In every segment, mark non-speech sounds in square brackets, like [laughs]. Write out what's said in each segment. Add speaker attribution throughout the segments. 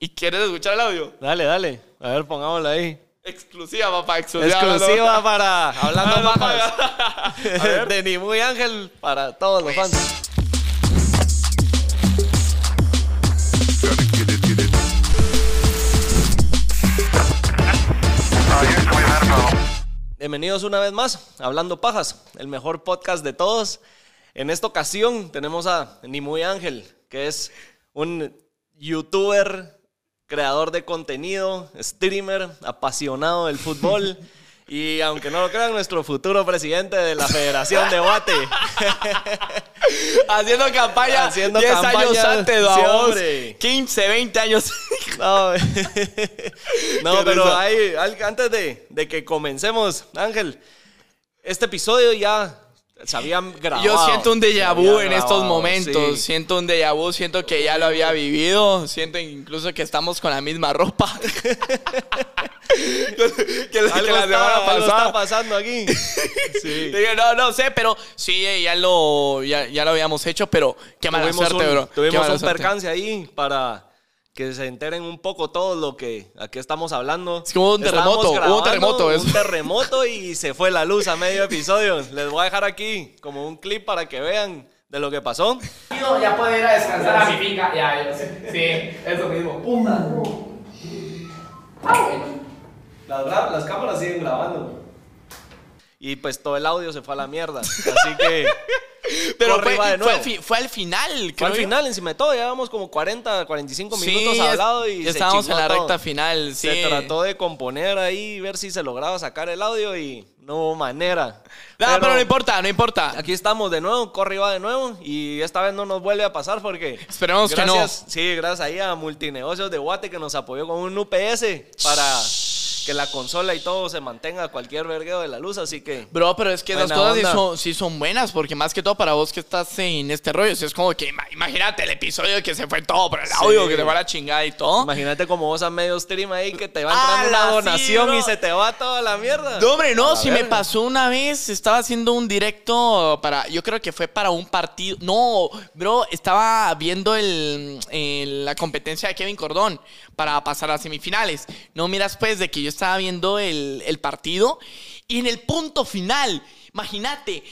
Speaker 1: ¿Y quieres escuchar el audio?
Speaker 2: Dale, dale. A ver, pongámoslo ahí.
Speaker 1: Exclusiva, papá, exclusiva.
Speaker 2: Exclusiva para Hablando
Speaker 1: Hablando
Speaker 2: Pajas. [laughs] De ni muy ángel para todos los fans. Bienvenidos una vez más a Hablando Pajas, el mejor podcast de todos. En esta ocasión tenemos a Ni Muy Ángel, que es un youtuber, creador de contenido, streamer, apasionado del fútbol. [laughs] Y aunque no lo crean, nuestro futuro presidente de la Federación de Bate. [laughs]
Speaker 1: Haciendo campaña
Speaker 2: Haciendo
Speaker 1: 10
Speaker 2: campaña,
Speaker 1: años antes,
Speaker 2: sí,
Speaker 1: vamos.
Speaker 2: hombre.
Speaker 1: 15, 20 años. [laughs]
Speaker 2: No, pero hay- antes de, de que comencemos, Ángel, este episodio ya se habían grabado.
Speaker 1: Yo siento un déjà vu en estos momentos.
Speaker 2: sí.
Speaker 1: Siento un déjà vu, siento que ya lo había vivido. Siento incluso que estamos con la misma ropa. [laughs] que la, que la
Speaker 2: está,
Speaker 1: semana
Speaker 2: algo está
Speaker 1: pasada.
Speaker 2: pasando aquí. [laughs] Sí.
Speaker 1: Dije, no, no sé, pero sí, ya lo, ya, ya lo habíamos hecho, pero qué mala
Speaker 2: tuvimos
Speaker 1: suerte,
Speaker 2: un,
Speaker 1: bro.
Speaker 2: Tuvimos un
Speaker 1: suerte.
Speaker 2: percance ahí para que se enteren un poco todo lo que aquí estamos hablando.
Speaker 1: Es como un terremoto, hubo un terremoto, eso.
Speaker 2: Un terremoto y se fue la luz a medio episodio. Les voy a dejar aquí como un clip para que vean de lo que pasó.
Speaker 1: Ya puedo ir a descansar a mi finca. Ya, yo sé. Sí, eso mismo. Pumba.
Speaker 2: Las, gra- las cámaras siguen grabando. Y pues todo el audio se fue a la mierda. Así que.
Speaker 1: Pero fue,
Speaker 2: de
Speaker 1: fue,
Speaker 2: nuevo.
Speaker 1: al fi- fue al final,
Speaker 2: Fue al
Speaker 1: yo.
Speaker 2: final, encima de todo, llevamos como 40, 45
Speaker 1: Sí,
Speaker 2: minutos
Speaker 1: ya-
Speaker 2: hablado y se
Speaker 1: estábamos en la
Speaker 2: todo.
Speaker 1: recta final. Sí.
Speaker 2: Se trató de componer ahí, ver si se lograba sacar el audio y no hubo manera.
Speaker 1: No, pero, no importa, no importa.
Speaker 2: Aquí estamos de nuevo, corre y va de nuevo y esta vez no nos vuelve a pasar porque...
Speaker 1: Esperemos que no.
Speaker 2: gracias, Sí, gracias ahí a Multinegocios de Guate que nos apoyó con un UPS para que la consola y todo se mantenga a cualquier vergueo de la luz, así que...
Speaker 1: Bro, pero es que
Speaker 2: Buena
Speaker 1: cosas sí son, sí son buenas, porque más que todo para vos que estás en este rollo, si es como que ima- imagínate el episodio que se fue todo por el audio, que te va la chingada y todo.
Speaker 2: Imagínate como vos a medio stream ahí que te va
Speaker 1: ¡Ala,
Speaker 2: entrando una
Speaker 1: sí,
Speaker 2: donación y se te va toda la mierda.
Speaker 1: No, hombre, no,
Speaker 2: A
Speaker 1: si
Speaker 2: la
Speaker 1: me pasó una vez, estaba haciendo un directo para, yo creo que fue para un partido, no, bro, estaba viendo el, el- la competencia de Kevin Cordón para pasar a semifinales. No miras pues de que yo estaba viendo el, el partido y en el punto final, imagínate.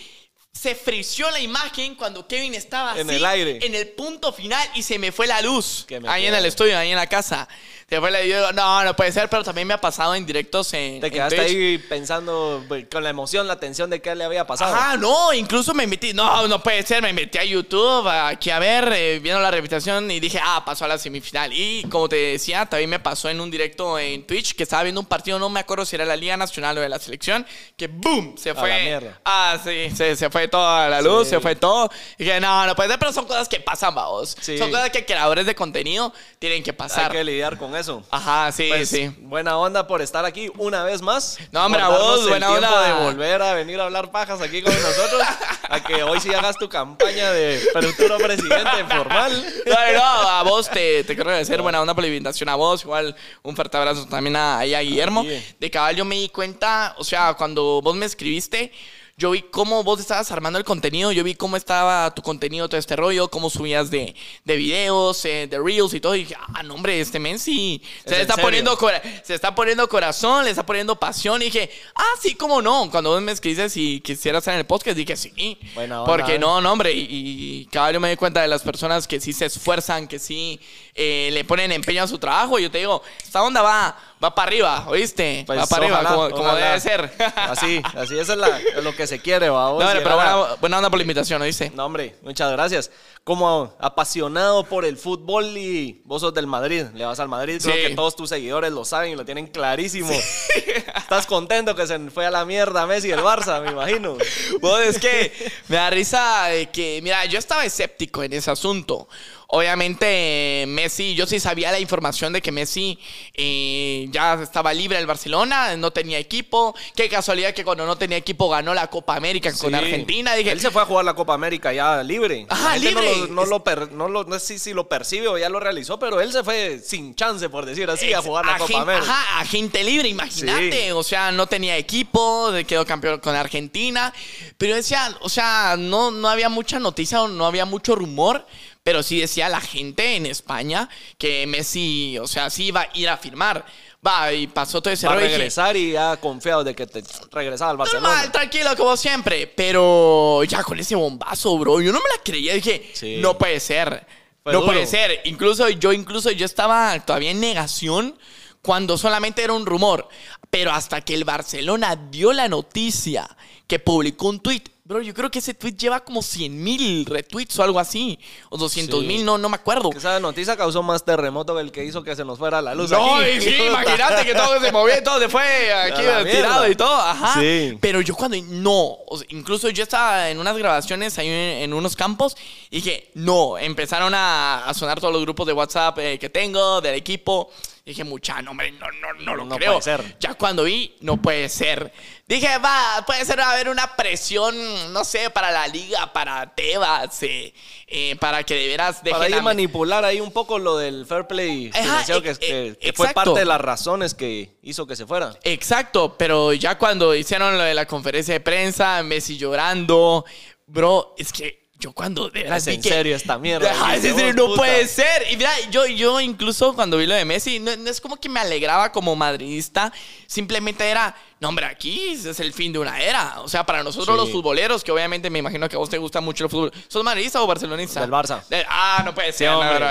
Speaker 1: Se frició la imagen cuando Kevin estaba así
Speaker 2: En el aire.
Speaker 1: en el punto final y se me fue la luz. Ahí en el estudio, ahí en la casa. La yo digo, no, no puede ser, pero también me ha pasado en directos en
Speaker 2: Te
Speaker 1: en
Speaker 2: quedaste
Speaker 1: Twitch.
Speaker 2: ahí pensando con la emoción, la tensión de qué le había pasado.
Speaker 1: Ajá, no, incluso me metí, no, no puede ser, me metí a YouTube, aquí a ver, eh, viendo la repetición y dije, ah, pasó a la semifinal. Y como te decía, también me pasó en un directo en Twitch que estaba viendo un partido, no me acuerdo si era la Liga Nacional o de la selección, que boom, se
Speaker 2: A
Speaker 1: fue.
Speaker 2: la mierda.
Speaker 1: Ah, sí, se, se fue toda la luz,
Speaker 2: Sí.
Speaker 1: se fue todo. Y dije, no, no puede ser, pero son cosas que pasan, vamos.
Speaker 2: Sí.
Speaker 1: Son cosas que creadores de contenido tienen que
Speaker 2: Hay
Speaker 1: pasar.
Speaker 2: que lidiar con eso.
Speaker 1: Ajá, sí,
Speaker 2: Pues,
Speaker 1: sí.
Speaker 2: Buena onda por estar aquí una vez más.
Speaker 1: No, hombre, a vos, buena onda.
Speaker 2: de volver a venir a hablar pajas aquí con nosotros. a que hoy sí hagas tu campaña de futuro presidente formal.
Speaker 1: No, no, a vos te, te quiero agradecer, buena onda por la invitación a vos, igual un fuerte abrazo también a, ahí a Guillermo.
Speaker 2: Guille.
Speaker 1: De cabal yo me di cuenta, o sea, cuando vos me escribiste, yo vi cómo vos estabas armando el contenido, yo vi cómo estaba tu contenido, todo este rollo, cómo subías de, de videos, eh, de reels y todo, y dije, ah, no hombre, este men sí,
Speaker 2: Es
Speaker 1: se le está
Speaker 2: serio.
Speaker 1: poniendo se está poniendo corazón, le está poniendo pasión, y dije, ah, sí, cómo no, cuando vos me escribiste si quisieras estar en el podcast, dije sí,
Speaker 2: Buena onda,
Speaker 1: porque
Speaker 2: eh.
Speaker 1: no, no, hombre, y, y cabal yo me di cuenta de las personas que sí se esfuerzan, que sí eh, le ponen empeño a su trabajo. Yo te digo, esta onda va, va para arriba, ¿oíste?
Speaker 2: Pues,
Speaker 1: va para arriba,
Speaker 2: ojalá,
Speaker 1: como, como
Speaker 2: ojalá.
Speaker 1: debe ser. [laughs]
Speaker 2: Así, así esa es la- lo que se quiere, va.
Speaker 1: No, hombre, pero buena, buena onda por la invitación, ¿oíste?
Speaker 2: No, hombre, muchas gracias. Como apasionado por el fútbol y vos sos del Madrid, le vas al Madrid, creo
Speaker 1: Sí.
Speaker 2: que todos tus seguidores lo saben y lo tienen clarísimo. [laughs] Estás contento que se fue a la mierda Messi el Barça, me imagino.
Speaker 1: Vos, es que me da risa de que, mira, yo estaba escéptico en ese asunto. Obviamente, Messi, yo sí sabía la información de que Messi eh, ya estaba libre del Barcelona, no tenía equipo. Qué casualidad que cuando no tenía equipo ganó la Copa América con. Argentina. Dije,
Speaker 2: Él se fue a jugar la Copa América ya libre.
Speaker 1: Ajá,
Speaker 2: no
Speaker 1: libre.
Speaker 2: lo- No, lo, per- no, lo- no sé si lo percibe o ya lo realizó, pero él se fue sin chance, por decir así, a jugar la Copa América.
Speaker 1: Ajá, agente libre, imagínate.
Speaker 2: Sí.
Speaker 1: O sea, no tenía equipo, quedó campeón con Argentina. Pero decía, o sea, no, no había mucha noticia o no había mucho rumor. Pero sí decía la gente en España que Messi, o sea, sí iba a ir a firmar. Va, y pasó todo ese
Speaker 2: Va a
Speaker 1: dije,
Speaker 2: regresar y ya confiado de que te regresaba al Barcelona.
Speaker 1: Normal, tranquilo, como siempre. Pero ya con ese bombazo, bro, yo no me la creía. Dije,
Speaker 2: Sí.
Speaker 1: no puede ser.
Speaker 2: Fue
Speaker 1: no
Speaker 2: duro.
Speaker 1: puede ser. Incluso yo, incluso yo estaba todavía en negación cuando solamente era un rumor. Pero hasta que el Barcelona dio la noticia que publicó un tweet. Bro, yo creo que ese tweet lleva como 100 mil retweets o algo así. O 200 mil,
Speaker 2: Sí.
Speaker 1: no, no me acuerdo.
Speaker 2: Esa noticia causó más terremoto que el que hizo que se nos fuera la luz.
Speaker 1: No,
Speaker 2: aquí.
Speaker 1: y sí, [laughs] imagínate que todo se movió y todo se fue [laughs] aquí tirado y todo, ajá.
Speaker 2: Sí.
Speaker 1: Pero yo cuando, no, o sea, incluso yo estaba en unas grabaciones ahí en, en unos campos y dije, no, empezaron a, a sonar todos los grupos de WhatsApp eh, que tengo, del equipo. Dije, mucha, no, hombre, no, no, no lo
Speaker 2: No
Speaker 1: creo.
Speaker 2: puede ser.
Speaker 1: Ya cuando vi, no puede ser. Dije, va, puede ser va a haber una presión, no sé, para la liga, para Tebas, eh, eh, para que de veras dejen
Speaker 2: Para ir
Speaker 1: a-
Speaker 2: manipular ahí un poco lo del fair play financiero, que,
Speaker 1: e-
Speaker 2: que- fue parte de las razones que hizo que se fuera.
Speaker 1: Exacto, pero ya cuando hicieron lo de la conferencia de prensa, Messi llorando, bro, es que yo cuando de verdad
Speaker 2: Es en
Speaker 1: que-
Speaker 2: serio esta mierda,
Speaker 1: Ajá, es en serio, no
Speaker 2: puta.
Speaker 1: puede ser. Y mira, yo, yo incluso cuando vi lo de Messi, no, no es como que me alegraba como madridista, simplemente era, no hombre, aquí es el fin de una era. O sea, para nosotros
Speaker 2: Sí.
Speaker 1: los futboleros, que obviamente me imagino que a vos te gusta mucho el fútbol, ¿sos madridista o barcelonista?
Speaker 2: Del Barça.
Speaker 1: De- ah, no puede ser. no,
Speaker 2: hombre,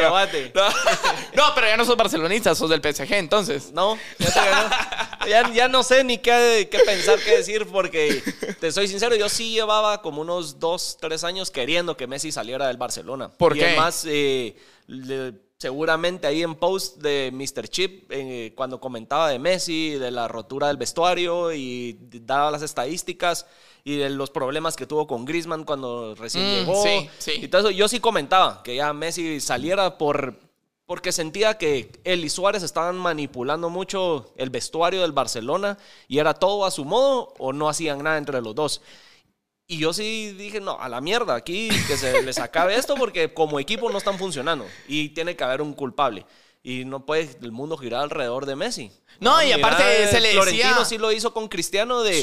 Speaker 2: debate. [laughs]
Speaker 1: Pero ya no sos barcelonista, sos del PSG, entonces.
Speaker 2: No, fíjate que no. Ya, ya no sé ni qué, qué pensar, qué decir, porque te soy sincero, yo sí llevaba como unos dos, tres años queriendo que Messi saliera del Barcelona.
Speaker 1: ¿Por
Speaker 2: y
Speaker 1: qué?
Speaker 2: además, eh, le- seguramente ahí en post de Mr. Chip, eh, cuando comentaba de Messi, de la rotura del vestuario y daba las estadísticas y de los problemas que tuvo con Griezmann cuando recién
Speaker 1: Mm,
Speaker 2: llegó.
Speaker 1: sí, sí.
Speaker 2: Y todo eso, yo sí comentaba que ya Messi saliera por porque sentía que él y Suárez estaban manipulando mucho el vestuario del Barcelona y era todo a su modo o no hacían nada entre los dos. Y yo sí dije, no, a la mierda, aquí que se les acabe esto porque como equipo no están funcionando y tiene que haber un culpable. Y no puede el mundo girar alrededor de Messi.
Speaker 1: No, y aparte se le
Speaker 2: Florentino
Speaker 1: decía-
Speaker 2: sí lo hizo con Cristiano de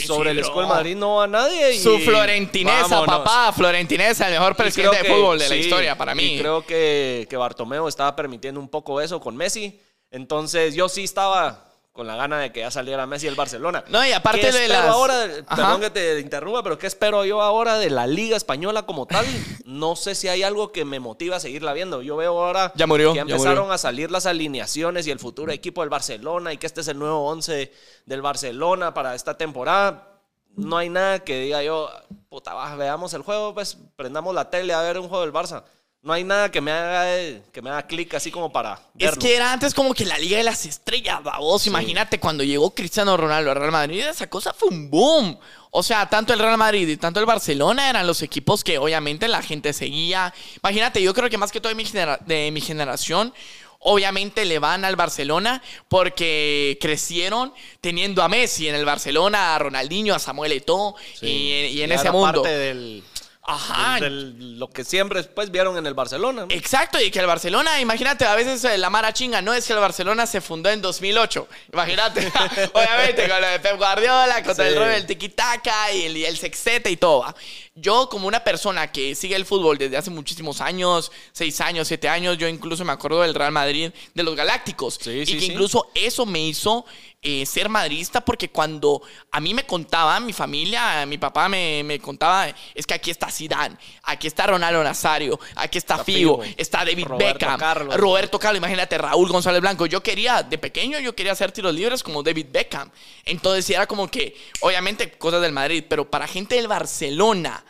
Speaker 1: Sí,
Speaker 2: sobre
Speaker 1: sí,
Speaker 2: el. Escuela Madrid no va nadie. Y
Speaker 1: Su florentinesa,
Speaker 2: vámonos.
Speaker 1: papá. Florentinesa, el mejor presidente de fútbol de la historia para mí.
Speaker 2: Y creo que, que Bartomeu estaba permitiendo un poco eso con Messi. Entonces yo sí estaba con la gana de que ya saliera Messi del Barcelona.
Speaker 1: No, y aparte
Speaker 2: ¿Qué
Speaker 1: de las-
Speaker 2: ahora? Perdón que te interrumpa, pero ¿qué espero yo ahora de la Liga Española como tal? No sé si hay algo que me motiva a seguirla viendo. Yo veo ahora
Speaker 1: Ya murió,
Speaker 2: que
Speaker 1: ya
Speaker 2: empezaron
Speaker 1: murió.
Speaker 2: a salir las alineaciones y el futuro equipo del Barcelona y que este es el nuevo 11 del Barcelona para esta temporada. No hay nada que diga yo, puta, va, veamos el juego, pues prendamos la tele a ver un juego del Barça. No hay nada que me haga, que me haga clic así como para
Speaker 1: Es que era antes como que la Liga de las Estrellas, babos. Imagínate cuando llegó Cristiano Ronaldo al Real Madrid, esa cosa fue un boom. O sea, tanto el Real Madrid y tanto el Barcelona eran los equipos que obviamente la gente seguía. Imagínate, yo creo que más que todo de mi, genera- de mi generación, obviamente le van al Barcelona porque crecieron teniendo a Messi en el Barcelona, a Ronaldinho, a Samuel Eto'o
Speaker 2: Sí.
Speaker 1: y, y en ese mundo.
Speaker 2: parte del,
Speaker 1: Ajá.
Speaker 2: lo que siempre después vieron en el Barcelona. ¿no?
Speaker 1: Exacto, y que el Barcelona, imagínate, a veces eh, la mara chinga, no es que el Barcelona se fundó en 2008, imagínate, [laughs] obviamente con lo de Pep Guardiola, con todo el
Speaker 2: Sí.
Speaker 1: rollo del tiki-taka y el, y el sextete y todo. ¿va? Yo como una persona que sigue el fútbol desde hace muchísimos años, seis años, siete años, yo incluso me acuerdo del Real Madrid, de los Galácticos,
Speaker 2: Sí,
Speaker 1: y
Speaker 2: sí,
Speaker 1: que
Speaker 2: sí.
Speaker 1: incluso eso me hizo eh, ser madridista porque cuando a mí me contaban, mi familia, mi papá me, me contaba, es que aquí está Zidane, aquí está Ronaldo Nazario, aquí está,
Speaker 2: Está
Speaker 1: Figo,
Speaker 2: Figo,
Speaker 1: está David
Speaker 2: Roberto
Speaker 1: Beckham,
Speaker 2: Carlos.
Speaker 1: Roberto Carlos, imagínate, Raúl González Blanco. Yo quería, de pequeño, yo quería hacer tiros libres como David Beckham. Entonces era como que, obviamente, cosas del Madrid, pero para gente del Barcelona,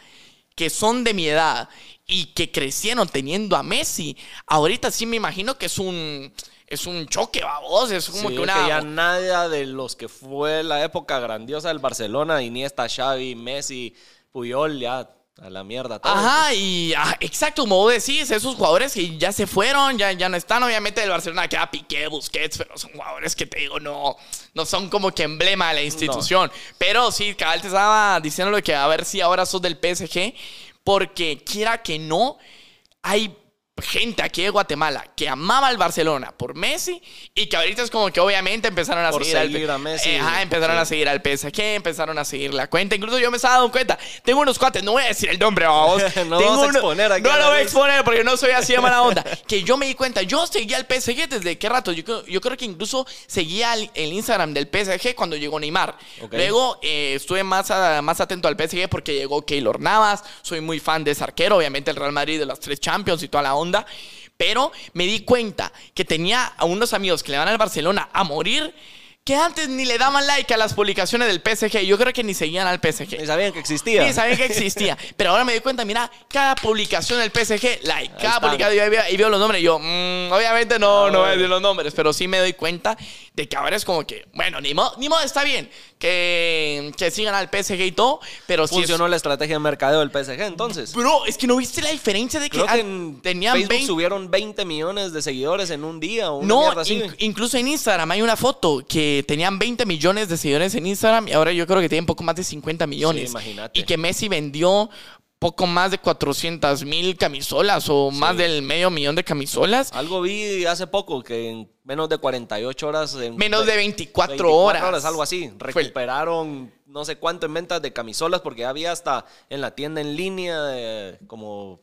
Speaker 1: que son de mi edad y que crecieron teniendo a Messi, ahorita sí me imagino que es un, es un choque, babos, es como
Speaker 2: Sí,
Speaker 1: que
Speaker 2: es
Speaker 1: una...
Speaker 2: ya nada de los que fue la época grandiosa del Barcelona, Iniesta, Xavi, Messi, Puyol, ya a la mierda. todo.
Speaker 1: Ajá, y ah, exacto, como vos decís, esos jugadores que ya se fueron, ya, ya no están, obviamente del Barcelona queda Piqué, Busquets, pero son jugadores que te digo, no, no son como que emblema de la institución. Pero sí, cabal te estaba diciéndolo que a ver si ahora sos del PSG, porque quiera que no, hay gente aquí de Guatemala que amaba al Barcelona por Messi y que ahorita es como que obviamente empezaron a
Speaker 2: Por
Speaker 1: seguir,
Speaker 2: seguir
Speaker 1: al,
Speaker 2: a Messi.
Speaker 1: Eh, ajá, empezaron
Speaker 2: Sí.
Speaker 1: a seguir al PSG, empezaron a seguir la cuenta. Incluso yo me estaba dando cuenta. Tengo unos cuates, no voy a decir el nombre, vamos. [laughs]
Speaker 2: No
Speaker 1: Tengo
Speaker 2: vamos a exponer aquí
Speaker 1: No lo voy a exponer porque no soy así de mala onda. [laughs] Que yo me di cuenta, yo seguía al PSG desde qué rato. Yo, creo- yo creo que incluso seguía el, el Instagram del PSG cuando llegó Neymar.
Speaker 2: Ok.
Speaker 1: Luego eh, estuve más, a- más atento al PSG porque llegó Keylor Navas. Soy muy fan de ese arquero, obviamente el Real Madrid de las tres Champions y toda la onda. Pero me di cuenta que tenía a unos amigos que le van al Barcelona a morir. Que antes ni le daban like a las publicaciones del PSG. Yo creo que ni seguían al PSG.
Speaker 2: Ni sabían que existía.
Speaker 1: Sí, sabía que existía. Pero ahora me di cuenta, mira, cada publicación del PSG, like, cada publicación, y veo, los nombres. Y yo, mm, obviamente no, no voy a decir los nombres, pero sí me doy cuenta de que ahora es como que, bueno, ni modo, ni modo está bien que, que sigan al PSG y todo, pero sí. es-
Speaker 2: Funcionó la estrategia de mercadeo del PSG entonces.
Speaker 1: Bro, es que no viste la diferencia de que,
Speaker 2: Creo
Speaker 1: ah,
Speaker 2: que en
Speaker 1: tenían
Speaker 2: Facebook
Speaker 1: 20
Speaker 2: subieron 20 millones de seguidores en un día o una
Speaker 1: No,
Speaker 2: así.
Speaker 1: inc- incluso en Instagram hay una foto que tenían 20 millones de seguidores en Instagram y ahora yo creo que tienen poco más de 50 millones.
Speaker 2: Sí.
Speaker 1: Y que Messi vendió poco más de 400 mil camisolas o más del medio millón de camisolas.
Speaker 2: Algo vi hace poco que en menos de 48 horas. en
Speaker 1: Menos de
Speaker 2: ve-
Speaker 1: 24 horas.
Speaker 2: algo así. Recuperaron no sé cuánto en ventas de camisolas porque había hasta en la tienda en línea eh, como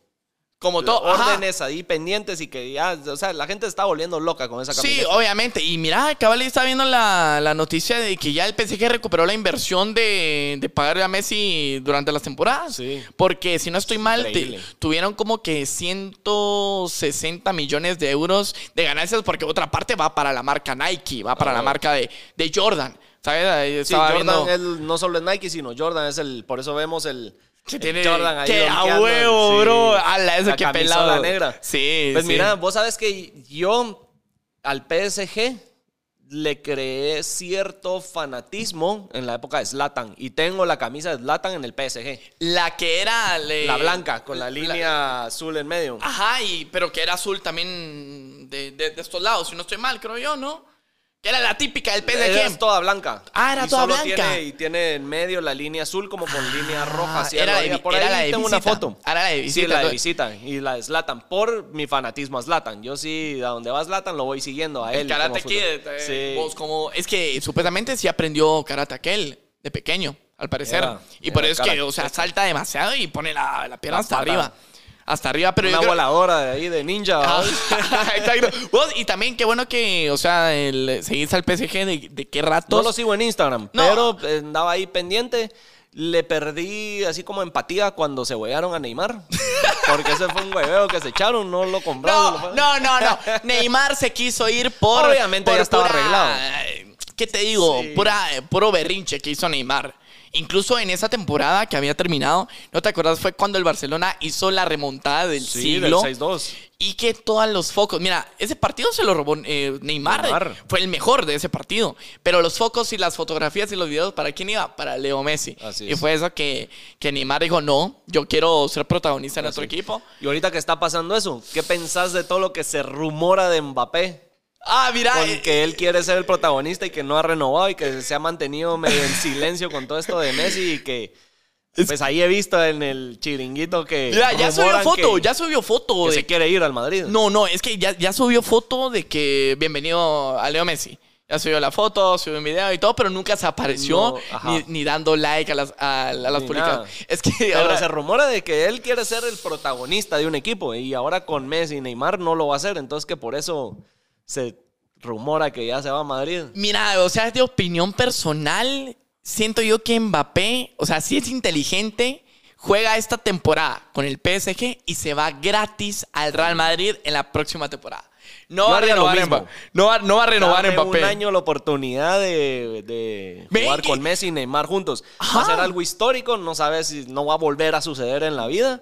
Speaker 1: Como todo.
Speaker 2: órdenes ahí pendientes y que ya, o sea, la gente está volviendo loca con esa
Speaker 1: Sí,
Speaker 2: camiseta.
Speaker 1: obviamente. Y mira, cabal está viendo la, la noticia de que ya el PSG recuperó la inversión de, de pagarle a Messi durante las temporadas.
Speaker 2: Sí.
Speaker 1: Porque si no estoy mal, te- tuvieron como que 160 millones de euros de ganancias porque otra parte va para la marca Nike, va para la
Speaker 2: Ah.
Speaker 1: marca de, de Jordan. ¿Sabes? Ahí
Speaker 2: Sí, Jordan
Speaker 1: viendo
Speaker 2: es- no solo es Nike, sino Jordan es el, por eso vemos el,
Speaker 1: que tiene [laughs]
Speaker 2: Jordan ahí
Speaker 1: que a huevo,
Speaker 2: sí.
Speaker 1: bro. Ala, eso
Speaker 2: La
Speaker 1: que pelado.
Speaker 2: negra.
Speaker 1: Sí,
Speaker 2: Pues
Speaker 1: sí.
Speaker 2: mira, vos sabes que yo al PSG le creé cierto fanatismo en la época de Zlatan y tengo la camisa de Zlatan en el PSG.
Speaker 1: la que era le-
Speaker 2: La blanca, con la
Speaker 1: la-
Speaker 2: línea azul en medio.
Speaker 1: Ajá, y, pero que era azul también de, de- de estos lados, si no estoy mal, creo yo, ¿no? Que era la típica del PSG.
Speaker 2: Es toda blanca.
Speaker 1: Ah, era
Speaker 2: Y
Speaker 1: toda
Speaker 2: solo
Speaker 1: blanca.
Speaker 2: Tiene, y tiene en medio la línea azul como con línea roja.
Speaker 1: Ah,
Speaker 2: así
Speaker 1: era de
Speaker 2: por
Speaker 1: era
Speaker 2: ahí
Speaker 1: la de
Speaker 2: tengo una
Speaker 1: visita.
Speaker 2: foto.
Speaker 1: Era la de
Speaker 2: Sí,
Speaker 1: visita,
Speaker 2: la de visita. Y la de Zlatan. Por mi fanatismo a Zlatan. Yo sí, a donde va Zlatan lo voy siguiendo a él.
Speaker 1: El Karate Kid. eh,
Speaker 2: Sí.
Speaker 1: vos como, es que supuestamente sí aprendió karate aquel de pequeño, al parecer.
Speaker 2: Era-
Speaker 1: y por
Speaker 2: era
Speaker 1: eso es que, o sea, salta demasiado y pone la, la pierna hasta arriba. Hasta arriba, pero
Speaker 2: Una
Speaker 1: creo-
Speaker 2: voladora de ahí de ninja.
Speaker 1: Ah. [laughs] Exacto. Vos, y también qué bueno que, o sea, el, seguís al PSG de, de qué ratos.
Speaker 2: No lo sigo en Instagram,
Speaker 1: No.
Speaker 2: pero eh, andaba ahí pendiente. Le perdí así como empatía cuando se huearon a Neymar. [laughs] Porque ese fue un hueveo que se echaron, no lo compraron.
Speaker 1: No, no, no, no. [laughs] Neymar se quiso ir por.
Speaker 2: Obviamente
Speaker 1: por
Speaker 2: ya estaba
Speaker 1: pura-
Speaker 2: arreglado.
Speaker 1: ¿Qué te digo?
Speaker 2: Sí.
Speaker 1: Pura, puro berrinche que hizo Neymar. Incluso en esa temporada que había terminado, ¿no te acuerdas? Fue cuando el Barcelona hizo la remontada del
Speaker 2: Sí,
Speaker 1: siglo.
Speaker 2: del 6-2.
Speaker 1: Y que todos los focos. Mira, ese partido se lo robó eh, Neymar.
Speaker 2: Neymar.
Speaker 1: Fue el mejor de ese partido. Pero los focos y las fotografías y los videos, ¿para quién iba? Para Leo Messi.
Speaker 2: Así
Speaker 1: y
Speaker 2: es.
Speaker 1: fue eso que, que Neymar dijo: No, yo quiero ser protagonista en nuestro equipo.
Speaker 2: Y ahorita que está pasando eso, ¿qué pensás de todo lo que se rumora de Mbappé?
Speaker 1: Ah, mira.
Speaker 2: Con
Speaker 1: eh,
Speaker 2: que él quiere ser el protagonista y que no ha renovado y que se ha mantenido medio en silencio con todo esto de Messi y que pues ahí he visto en el chiringuito que
Speaker 1: Mira, ya subió foto,
Speaker 2: que-
Speaker 1: ya subió foto.
Speaker 2: que
Speaker 1: de-
Speaker 2: se quiere ir al Madrid.
Speaker 1: No, no, es que ya, ya subió foto de que bienvenido a Leo Messi. Ya subió la foto, subió un video y todo, pero nunca se apareció
Speaker 2: No,
Speaker 1: ni, ni dando like a las, a, a las publicaciones. Es que ahora-
Speaker 2: se rumora de que él quiere ser el protagonista de un equipo y ahora con Messi y Neymar no lo va a hacer, entonces que por eso se rumora que ya se va a Madrid.
Speaker 1: Mira, o sea, de opinión personal, siento yo que Mbappé, o sea, si es inteligente, juega esta temporada con el PSG y se va gratis al Real Madrid en la próxima temporada. No va a
Speaker 2: haría lo
Speaker 1: renovar
Speaker 2: mismo.
Speaker 1: Mbappé. No va, no va a renovar
Speaker 2: Dame
Speaker 1: Mbappé.
Speaker 2: un año la oportunidad de, de jugar con Messi y Neymar juntos. Va
Speaker 1: Ajá.
Speaker 2: a ser algo histórico, no sabes si no va a volver a suceder en la vida.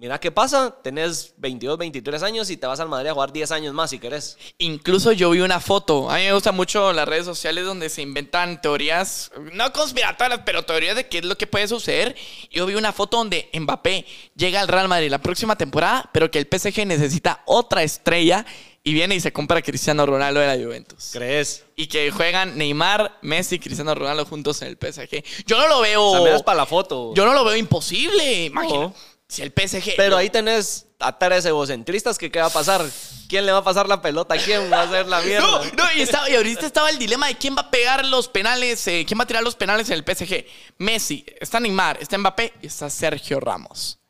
Speaker 2: Mira qué pasa, tenés 22, 23 años y te vas al Madrid a jugar 10 años más si querés.
Speaker 1: Incluso yo vi una foto. A mí me gustan mucho las redes sociales donde se inventan teorías, no conspiratorias, pero teorías de qué es lo que puede suceder. Yo vi una foto donde Mbappé llega al Real Madrid la próxima temporada, pero que el PSG necesita otra estrella y viene y se compra a Cristiano Ronaldo de la Juventus.
Speaker 2: ¿Crees?
Speaker 1: Y que juegan Neymar, Messi y Cristiano Ronaldo juntos en el PSG. Yo no lo veo.
Speaker 2: O sea, me das para la foto.
Speaker 1: Yo no lo veo imposible. Imagina.
Speaker 2: No.
Speaker 1: Si el PSG.
Speaker 2: Pero ahí tenés a tres egocentristas que qué va a pasar. ¿Quién le va a pasar la pelota? ¿Quién va a hacer la [laughs] mierda?
Speaker 1: No, no, y, estaba- y ahorita estaba el dilema de quién va a pegar los penales, eh, quién va a tirar los penales en el PSG. Messi, está Neymar, está Mbappé y está Sergio Ramos.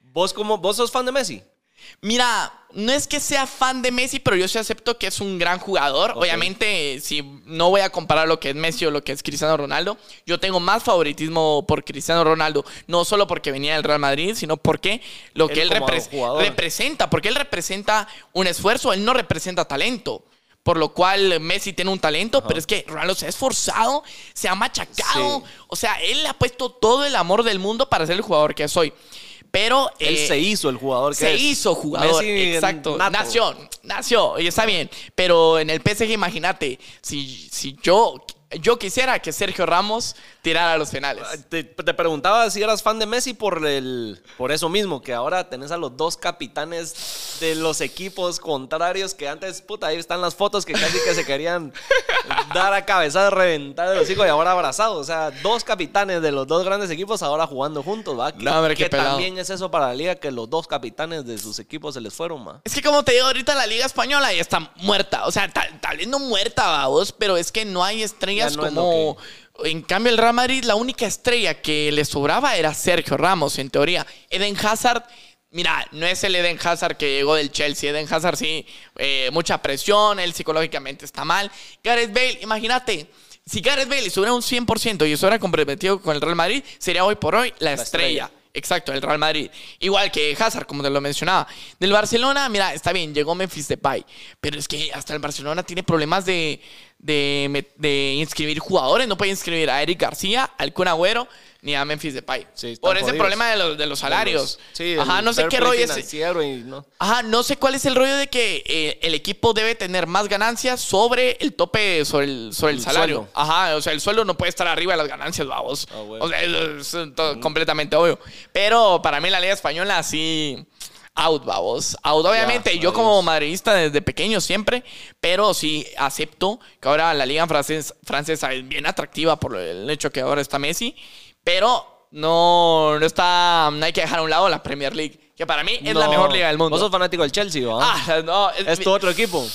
Speaker 2: ¿Vos, como, ¿Vos sos fan de Messi?
Speaker 1: Mira, no es que sea fan de Messi, pero yo sí acepto que es un gran jugador. Obviamente, si no voy a comparar lo que es Messi o lo que es Cristiano Ronaldo, yo tengo más favoritismo por Cristiano Ronaldo, no solo porque venía del Real Madrid, sino porque lo que
Speaker 2: Él
Speaker 1: él, repres-
Speaker 2: jugador.
Speaker 1: representa, porque él representa un esfuerzo, él no representa talento. Por lo cual Messi tiene un talento, pero es que Ronaldo se ha esforzado, se ha machacado.
Speaker 2: Sí.
Speaker 1: O sea, él le ha puesto todo el amor del mundo para ser el jugador que soy. Pero
Speaker 2: Él
Speaker 1: eh,
Speaker 2: se hizo el jugador que
Speaker 1: se
Speaker 2: es.
Speaker 1: hizo jugador,
Speaker 2: Messi
Speaker 1: exacto.
Speaker 2: nato.
Speaker 1: Nació, nació, y está bien. Pero en el PSG, imagínate, si, si yo, yo quisiera que Sergio Ramos tirara los penales.
Speaker 2: Te, te preguntaba si eras fan de Messi por el por eso mismo, que ahora tenés a los dos capitanes de los equipos contrarios que antes, puta, ahí están las fotos que casi que se querían [laughs] dar a cabezada, reventar de los hijos y ahora abrazados. O sea, dos capitanes de los dos grandes equipos ahora jugando juntos, ¿va? Que,
Speaker 1: No, hombre, qué
Speaker 2: que también es eso para la liga, que los dos capitanes de sus equipos se les fueron, ma.
Speaker 1: Es que como te digo, ahorita la Liga Española ya está muerta. O sea, tal, vez no muerta, vamos, pero es que no hay estrellas
Speaker 2: es
Speaker 1: como... En cambio, el Real Madrid, la única estrella que le sobraba era Sergio Ramos, en teoría. Eden Hazard, mira, no es el Eden Hazard que llegó del Chelsea. Eden Hazard sí, eh, mucha presión, él psicológicamente está mal. Gareth Bale, imagínate, si Gareth Bale estuviera un 100% y estuviera comprometido con el Real Madrid, sería hoy por hoy la,
Speaker 2: estrella.
Speaker 1: estrella. Exacto, el Real Madrid. Igual que Hazard, como te lo mencionaba. Del Barcelona, mira, está bien, llegó Memphis Depay. Pero es que hasta el Barcelona tiene problemas de, de, de inscribir jugadores. No puede inscribir a Eric García, al Kun Agüero, ni a Memphis Depay.
Speaker 2: Sí,
Speaker 1: Por ese
Speaker 2: jodidos.
Speaker 1: problema de los, de los salarios.
Speaker 2: Sí,
Speaker 1: Ajá, no sé qué rollo es.
Speaker 2: financiero y no.
Speaker 1: Ajá, no sé cuál es el rollo de que eh, el equipo debe tener más ganancias sobre el tope, sobre el, sobre el,
Speaker 2: El
Speaker 1: salario.
Speaker 2: sueldo.
Speaker 1: Ajá, o sea, el sueldo no puede estar arriba de las ganancias, vamos.
Speaker 2: Ah, bueno.
Speaker 1: O sea, es todo completamente obvio. Pero para mí la Liga Española sí... Out, vamos. Out, obviamente. yo como madridista desde pequeño siempre, pero sí acepto que ahora la liga francés- francesa es bien atractiva por el hecho que ahora está Messi, pero no, no está, no hay que dejar a un lado la Premier League, que para mí es la mejor liga del mundo.
Speaker 2: Vos sos fanático del Chelsea, ¿va?
Speaker 1: Ah, no, es,
Speaker 2: es tu otro equipo.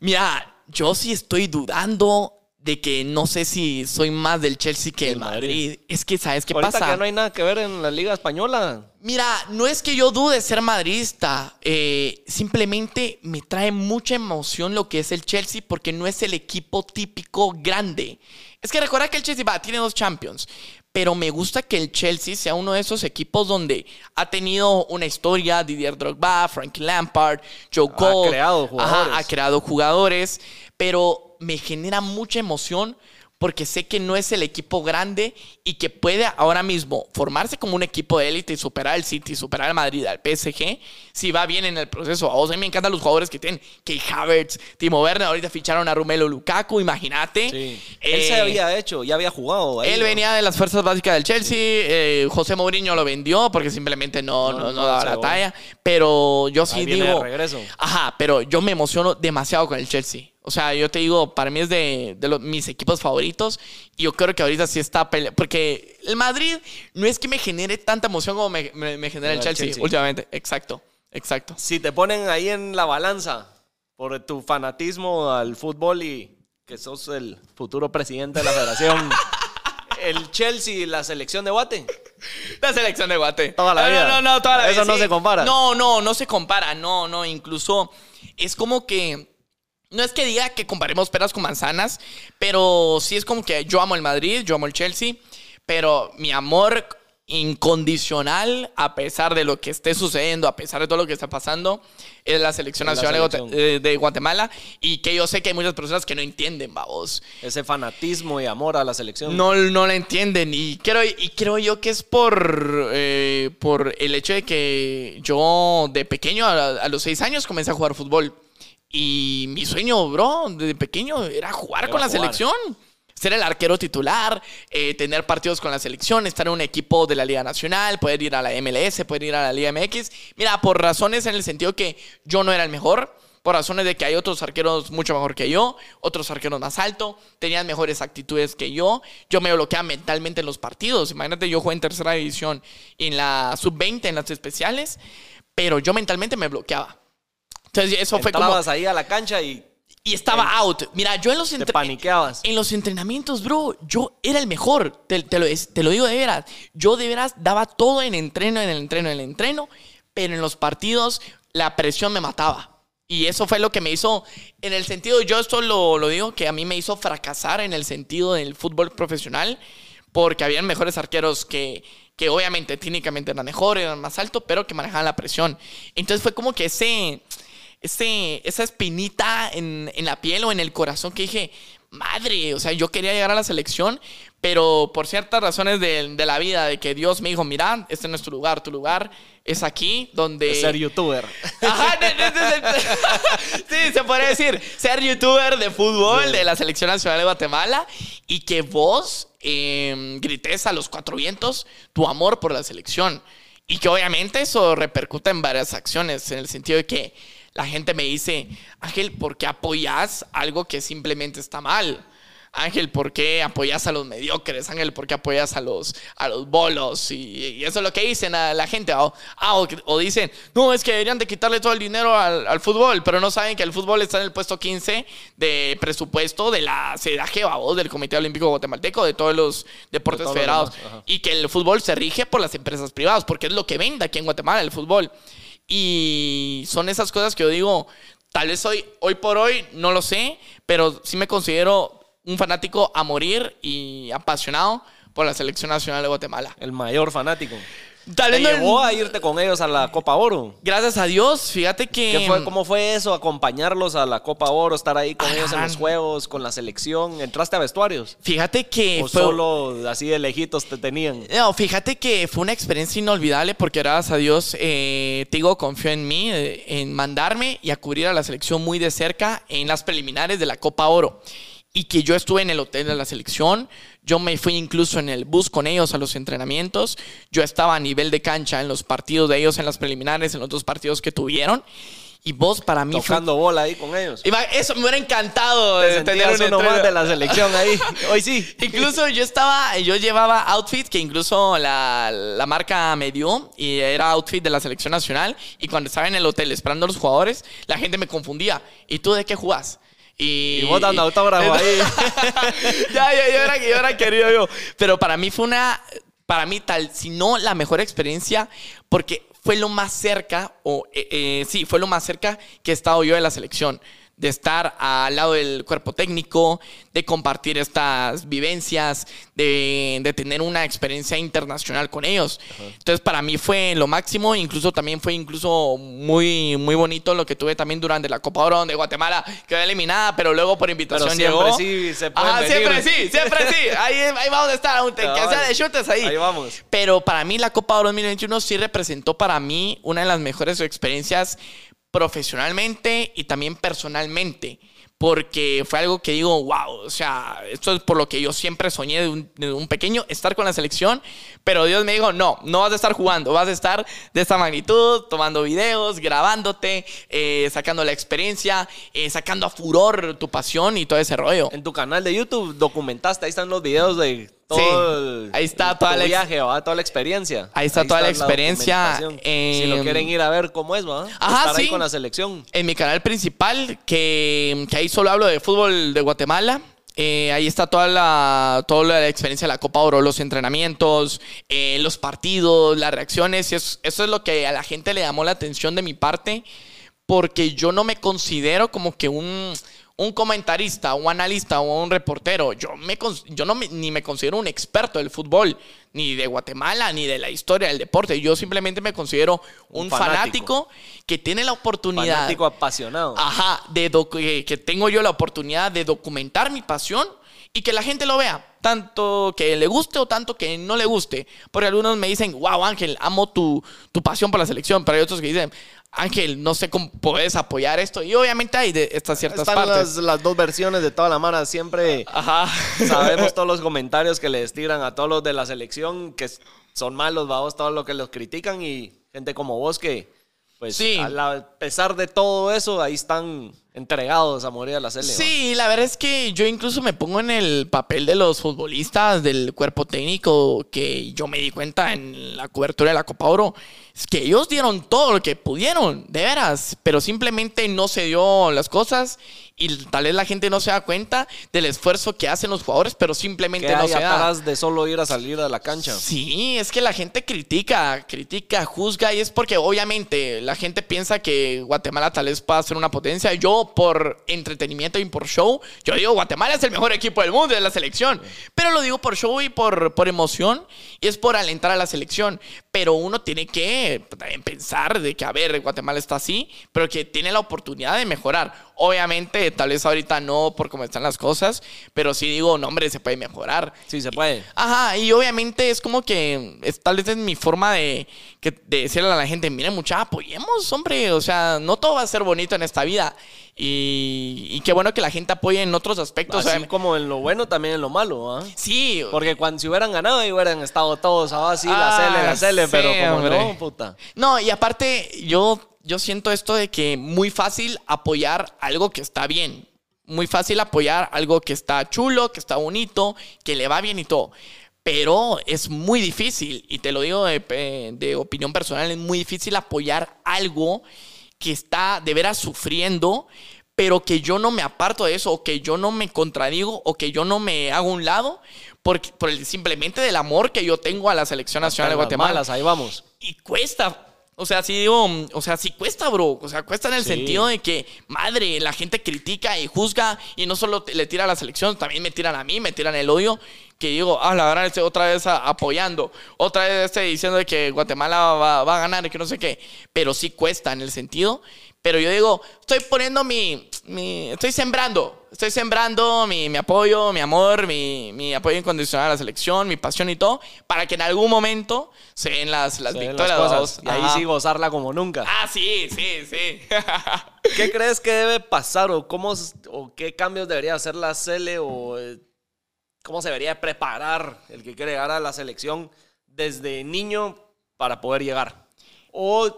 Speaker 1: Mira, yo sí estoy dudando de que no sé si soy más del Chelsea que Del
Speaker 2: Madrid.
Speaker 1: Madrid. Es que, ¿sabes qué
Speaker 2: Ahorita
Speaker 1: pasa?
Speaker 2: que no hay nada que ver en la Liga Española.
Speaker 1: Mira, no es que yo dude ser madridista, eh, simplemente me trae mucha emoción lo que es el Chelsea porque no es el equipo típico grande. Es que recuerda que el Chelsea va, tiene dos Champions, pero me gusta que el Chelsea sea uno de esos equipos donde ha tenido una historia, Didier Drogba, Frank Lampard, Joe
Speaker 2: Ha
Speaker 1: Cole.
Speaker 2: creado jugadores.
Speaker 1: Ajá, ha creado jugadores, pero me genera mucha emoción porque sé que no es el equipo grande y que puede ahora mismo formarse como un equipo de élite y superar al City, superar al Madrid, al PSG, si va bien en el proceso. O sea, a mí me encantan los jugadores que tienen, Key Havertz, Timo Werner, ahorita ficharon a Romelu Lukaku, imagínate.
Speaker 2: Sí.
Speaker 1: Eh,
Speaker 2: Él se había hecho, ya había jugado. ahí,
Speaker 1: él
Speaker 2: ¿no?
Speaker 1: venía de las fuerzas básicas del Chelsea. eh, José Mourinho lo vendió porque simplemente no,
Speaker 2: No,
Speaker 1: no, no daba la talla. Pero yo sí
Speaker 2: Ahí viene
Speaker 1: digo.
Speaker 2: de regreso.
Speaker 1: Ajá, pero yo me emociono demasiado con el Chelsea. O sea, yo te digo, para mí es de, de los- mis equipos favoritos. Y yo creo que ahorita sí está peleando. Porque el Madrid no es que me genere tanta emoción como me, me- me genera el
Speaker 2: El
Speaker 1: Chelsea,
Speaker 2: Chelsea.
Speaker 1: últimamente. Exacto, exacto.
Speaker 2: Si te ponen ahí en la balanza por tu fanatismo al fútbol y que sos el futuro presidente de la federación, [laughs] el Chelsea y la selección de Guate.
Speaker 1: La selección de Guate.
Speaker 2: Toda la
Speaker 1: no,
Speaker 2: vida.
Speaker 1: No, no, no, toda la
Speaker 2: Eso
Speaker 1: vida,
Speaker 2: no se compara.
Speaker 1: No, no, no se compara. No, no, incluso es como que. No es que diga que comparemos peras con manzanas, pero sí es como que yo amo el Madrid, yo amo el Chelsea, pero mi amor incondicional, a pesar de lo que esté sucediendo, a pesar de todo lo que está pasando, es la selección
Speaker 2: Es
Speaker 1: nacional
Speaker 2: selección.
Speaker 1: eh, de Guatemala y que yo sé que hay muchas personas que no entienden, vamos.
Speaker 2: Ese fanatismo y amor a la selección.
Speaker 1: No, no la entienden. Y creo, y creo yo que es por, eh, por el hecho de que yo de pequeño, a, a los seis años, comencé a jugar fútbol. Y mi sueño, bro, desde pequeño era jugar
Speaker 2: Era
Speaker 1: con la
Speaker 2: jugar.
Speaker 1: selección. Ser el arquero titular, eh, tener partidos con la selección, estar en un equipo de la Liga Nacional, poder ir a la MLS, poder ir a la Liga MX. Mira, por razones en el sentido que yo no era el mejor, por razones de que hay otros arqueros mucho mejor que yo, otros arqueros más alto, tenían mejores actitudes que yo, yo me bloqueaba mentalmente en los partidos. Imagínate, yo jugué en tercera división en la sub-20, en las especiales, pero yo mentalmente me bloqueaba. Entonces eso fue como...
Speaker 2: Entrabas ahí a la cancha y
Speaker 1: Y estaba out. Mira, yo en los
Speaker 2: te paniqueabas.
Speaker 1: En los entrenamientos, bro, yo era el mejor. Te, te lo, te lo digo de veras. Yo de veras daba todo en entreno, en el entreno, en el entreno. Pero en los partidos la presión me mataba. Y eso fue lo que me hizo, en el sentido, yo esto lo, lo digo, que a mí me hizo fracasar en el sentido del fútbol profesional. Porque habían mejores arqueros que, que obviamente técnicamente eran mejores, eran más altos, pero que manejaban la presión. Entonces fue como que ese ese, esa espinita en, en la piel o en el corazón que dije, madre, o sea, yo quería llegar a la selección, pero por ciertas razones de, de la vida, de que Dios me dijo, mira, este no es tu lugar, tu lugar es aquí, donde...
Speaker 2: de ser youtuber.
Speaker 1: Ajá, de- de- de- de- [laughs] sí, se podría decir, ser youtuber de fútbol de la Selección Nacional de Guatemala y que vos eh, grites a los cuatro vientos tu amor por la selección. Y que obviamente eso repercute en varias acciones, en el sentido de que la gente me dice, Ángel, ¿por qué apoyas algo que simplemente está mal? Ángel, ¿por qué apoyas a los mediocres? Ángel, ¿por qué apoyas a los, a los bolos? Y, y eso es lo que dicen a la gente. O, ah, o, o dicen, no, es que deberían de quitarle todo el dinero al, al fútbol, pero no saben que el fútbol está en el puesto 15 de presupuesto de la CEDAGE, o del Comité Olímpico Guatemalteco, de todos los deportes
Speaker 2: De todos los
Speaker 1: federados. y que el fútbol se rige por las empresas privadas, porque es lo que vende aquí en Guatemala, el fútbol. Y son esas cosas que yo digo, tal vez hoy, hoy por hoy no lo sé, pero sí me considero un fanático a morir y apasionado por la selección nacional de Guatemala.
Speaker 2: El mayor fanático. ¿Te llevó a irte con ellos a la Copa Oro?
Speaker 1: Gracias a Dios, fíjate que...
Speaker 2: ¿Qué fue, ¿Cómo fue eso? Acompañarlos a la Copa Oro, estar ahí con
Speaker 1: Ah,
Speaker 2: ellos en los juegos, con la selección. ¿Entraste a vestuarios?
Speaker 1: Fíjate que
Speaker 2: ¿O
Speaker 1: fue...
Speaker 2: solo así de lejitos te tenían?
Speaker 1: No, fíjate que fue una experiencia inolvidable porque gracias a Dios eh, Tigo confió en mí, eh, en mandarme y a cubrir a la selección muy de cerca en las preliminares de la Copa Oro. Y que yo estuve en el hotel de la selección, yo me fui incluso en el bus con ellos a los entrenamientos, yo estaba a nivel de cancha en los partidos de ellos, en las preliminares, en los dos partidos que tuvieron. Y vos para mí fue...
Speaker 2: Tocando bola ahí con ellos.
Speaker 1: Eso me hubiera encantado de tener
Speaker 2: uno más de la selección ahí. [laughs] Hoy sí.
Speaker 1: Incluso yo estaba, yo llevaba outfit que incluso la, la marca me dio y era outfit de la selección nacional y cuando estaba en el hotel esperando a los jugadores, la gente me confundía. ¿Y tú de qué jugás? Y,
Speaker 2: Y vos dando autógrafo ahí. [laughs]
Speaker 1: ya, ya, yo era, yo era querido yo. Pero para mí fue una, para mí tal, si no la mejor experiencia, porque fue lo más cerca, o eh, eh, sí, fue lo más cerca que he estado yo de la selección. De estar al lado del cuerpo técnico, de compartir estas vivencias, de, de tener una experiencia internacional con ellos. Entonces, para mí fue lo máximo. Incluso también fue incluso muy, muy bonito lo que tuve también durante la Copa Oro, donde Guatemala quedó eliminada, pero luego por invitación
Speaker 2: siempre
Speaker 1: llegó.
Speaker 2: sí se pueden
Speaker 1: Ajá,
Speaker 2: venir.
Speaker 1: siempre sí, siempre sí. Ahí, ahí vamos a estar, aunque sea de chutes ahí.
Speaker 2: Ahí vamos.
Speaker 1: Pero para mí la Copa Oro 2021 sí representó para mí una de las mejores experiencias profesionalmente y también personalmente. Porque fue algo que digo, wow, o sea, esto es por lo que yo siempre soñé de un, pequeño, estar con la selección, pero Dios me dijo, no, no vas a estar jugando, vas a estar de esta magnitud, tomando videos, grabándote, eh, sacando la experiencia, eh, sacando a furor tu pasión y todo ese rollo.
Speaker 2: En tu canal de YouTube documentaste, ahí están los videos de todo el,
Speaker 1: ahí está
Speaker 2: el-
Speaker 1: toda ex-
Speaker 2: viaje, ¿va? toda la experiencia.
Speaker 1: Ahí está toda la experiencia,
Speaker 2: si lo
Speaker 1: em,
Speaker 2: quieren ir a ver cómo es, ¿va?
Speaker 1: Ajá,
Speaker 2: Estar ahí
Speaker 1: sí.
Speaker 2: con la selección.
Speaker 1: en mi canal principal, que, que ahí solo hablo de fútbol de Guatemala. Eh, ahí está toda la, toda la experiencia de la Copa Oro, los entrenamientos, eh, los partidos, las reacciones. Y es- eso es lo que a la gente le llamó la atención de mi parte, porque yo no me considero como que un, un comentarista, un analista o un reportero. Yo, me, yo no me- ni me considero un experto del fútbol, ni de Guatemala, ni de la historia del deporte. Yo simplemente me considero un,
Speaker 2: Un
Speaker 1: fanático.
Speaker 2: fanático.
Speaker 1: que tiene la oportunidad.
Speaker 2: Fanático apasionado.
Speaker 1: Ajá, de que, que tengo yo la oportunidad de documentar mi pasión y que la gente lo vea. Tanto que le guste o tanto que no le guste. Porque algunos me dicen, wow, Ángel, amo tu, tu pasión por la selección. Pero hay otros que dicen, Ángel, no sé cómo puedes apoyar esto. Y obviamente hay de estas ciertas
Speaker 2: Están
Speaker 1: partes.
Speaker 2: las, las dos versiones de toda la mara. Siempre
Speaker 1: Ajá.
Speaker 2: sabemos todos los comentarios que les tiran a todos los de la selección, que son malos, vamos, todo lo que los critican y gente como vos que pues
Speaker 1: Sí.
Speaker 2: a pesar de todo eso, ahí están entregados a morir a la. ¿va?
Speaker 1: Sí, la verdad es que yo incluso me pongo en el papel de los futbolistas, del cuerpo técnico, que yo me di cuenta en la cobertura de la Copa Oro, es que ellos dieron todo lo que pudieron, de veras, pero simplemente no se dio las cosas y tal vez la gente no se da cuenta del esfuerzo que hacen los jugadores, pero simplemente
Speaker 2: Que
Speaker 1: no se da.
Speaker 2: de solo ir a salir a la cancha.
Speaker 1: Sí, es que la gente critica, critica, juzga y es porque obviamente la gente piensa que Guatemala tal vez pueda ser una potencia. Yo por entretenimiento y por show, yo digo Guatemala es el mejor equipo del mundo de la selección, pero lo digo por show y por, por emoción y es por alentar a la selección. Pero uno tiene que también pensar de que, a ver, Guatemala está así, pero que tiene la oportunidad de mejorar. Obviamente, tal vez ahorita no por cómo están las cosas, pero sí digo, no, hombre, se puede mejorar.
Speaker 2: Sí, se puede.
Speaker 1: Ajá, y obviamente es como que es, tal vez es mi forma de, que, de decirle a la gente, miren mucha, apoyemos, hombre, o sea, no todo va a ser bonito en esta vida. Y, y qué bueno que la gente apoye en otros aspectos.
Speaker 2: Así como en lo bueno, también en lo malo. ¿ah?
Speaker 1: Sí,
Speaker 2: Porque cuando si hubieran ganado, y hubieran estado todos así, la
Speaker 1: Ah,
Speaker 2: Cele, la Cele,
Speaker 1: sí,
Speaker 2: pero como
Speaker 1: hombre.
Speaker 2: no, puta.
Speaker 1: No, y aparte, yo, yo siento esto de que muy fácil apoyar algo que está bien. Muy fácil apoyar algo que está chulo, que está bonito, que le va bien y todo. Pero es muy difícil, y te lo digo de, de opinión personal, es muy difícil apoyar algo que está de veras sufriendo, pero que yo no me aparto de eso, o que yo no me contradigo, o que yo no me hago un lado, porque, por el, simplemente del amor que yo tengo a la Selección Nacional de
Speaker 2: Hasta
Speaker 1: Guatemala.
Speaker 2: malas, ahí vamos.
Speaker 1: Y cuesta. O sea, sí digo, o sea, sí cuesta, bro. O sea, cuesta en el
Speaker 2: Sí.
Speaker 1: sentido de que, madre, la gente critica y juzga y no solo te- le tira a la selección, también me tiran a mí, me tiran el odio. Que digo, ah, la verdad, estoy otra vez apoyando, otra vez este, diciendo que Guatemala va, va a ganar y que no sé qué. Pero sí cuesta en el sentido. Pero yo digo, estoy poniendo mi, mi estoy sembrando, estoy sembrando mi, mi apoyo, mi amor, mi, mi apoyo incondicional a la selección, mi pasión y todo, para que en algún momento se den las, las
Speaker 2: Se
Speaker 1: victorias.
Speaker 2: las cosas. Y ahí
Speaker 1: Ajá.
Speaker 2: sí gozarla como nunca.
Speaker 1: Ah, sí, sí, sí. [laughs]
Speaker 2: ¿Qué crees que debe pasar o cómo o qué cambios debería hacer la Cele o eh, cómo se debería preparar el que quiere llegar a la selección desde niño para poder llegar? O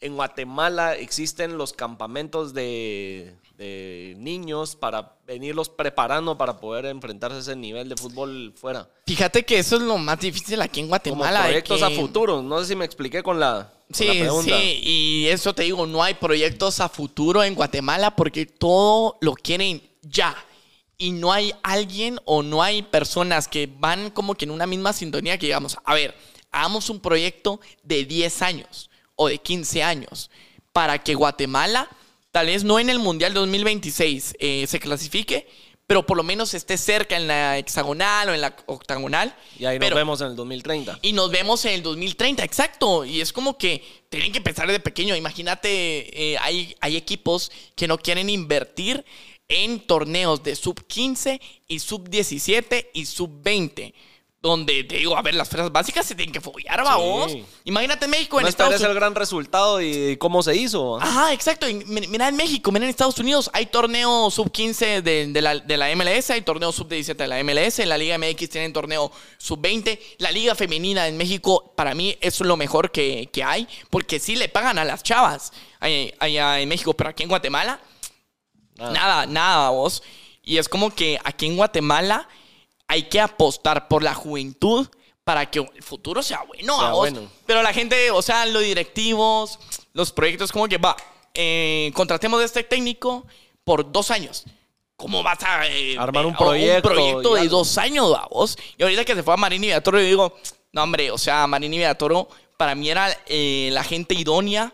Speaker 2: en Guatemala existen los campamentos de, de niños para venirlos preparando para poder enfrentarse a ese nivel de fútbol fuera.
Speaker 1: Fíjate que eso es lo más difícil aquí en
Speaker 2: Como
Speaker 1: Guatemala. de
Speaker 2: proyectos
Speaker 1: que-
Speaker 2: a futuro. No sé si me expliqué con la,
Speaker 1: Sí, sí, y eso te digo, no hay proyectos a futuro en Guatemala porque todo lo quieren ya. Y no hay alguien o no hay personas que van como que en una misma sintonía que digamos, a ver, hagamos un proyecto de 10 años o de 15 años para que Guatemala, tal vez no en el Mundial 2026 eh, se clasifique, pero por lo menos esté cerca en la hexagonal o en la octagonal.
Speaker 2: Y ahí nos
Speaker 1: Pero-
Speaker 2: vemos en el 2030.
Speaker 1: y nos vemos en el 2030, exacto. Y es como que tienen que empezar desde pequeño. Imagínate, eh, hay, hay equipos que no quieren invertir en torneos de sub 15 y sub 17 y sub 20. Donde te digo, a ver, las fuerzas básicas se tienen que follar, vamos. Imagínate en México, en
Speaker 2: No
Speaker 1: Estados
Speaker 2: esperes el
Speaker 1: Unidos.
Speaker 2: gran resultado y cómo se hizo.
Speaker 1: Ajá, exacto. Mira en México, mira en Estados Unidos, hay torneo sub 15 de, de la, de la MLS, hay torneo sub 17 de la MLS, en la Liga MX tienen torneo sub 20. La Liga Femenina en México, para mí, es lo mejor que, que hay, porque sí le pagan a las chavas ahí- allá en México, pero aquí en Guatemala,
Speaker 2: Nada.
Speaker 1: nada, nada, vos. Y es como que aquí en Guatemala hay que apostar por la juventud para que el futuro sea bueno,
Speaker 2: Sea
Speaker 1: a vos.
Speaker 2: bueno.
Speaker 1: Pero la gente, o sea, los directivos, los proyectos, como que va, eh, contratemos a este técnico por dos años. ¿Cómo vas a eh,
Speaker 2: Armar un
Speaker 1: eh,
Speaker 2: proyecto
Speaker 1: proyecto
Speaker 2: y
Speaker 1: de dos años, vos? Y ahorita que se fue a Marini Villatoro, yo digo, no, hombre, o sea, Marini Villatoro para mí era eh, la gente idónea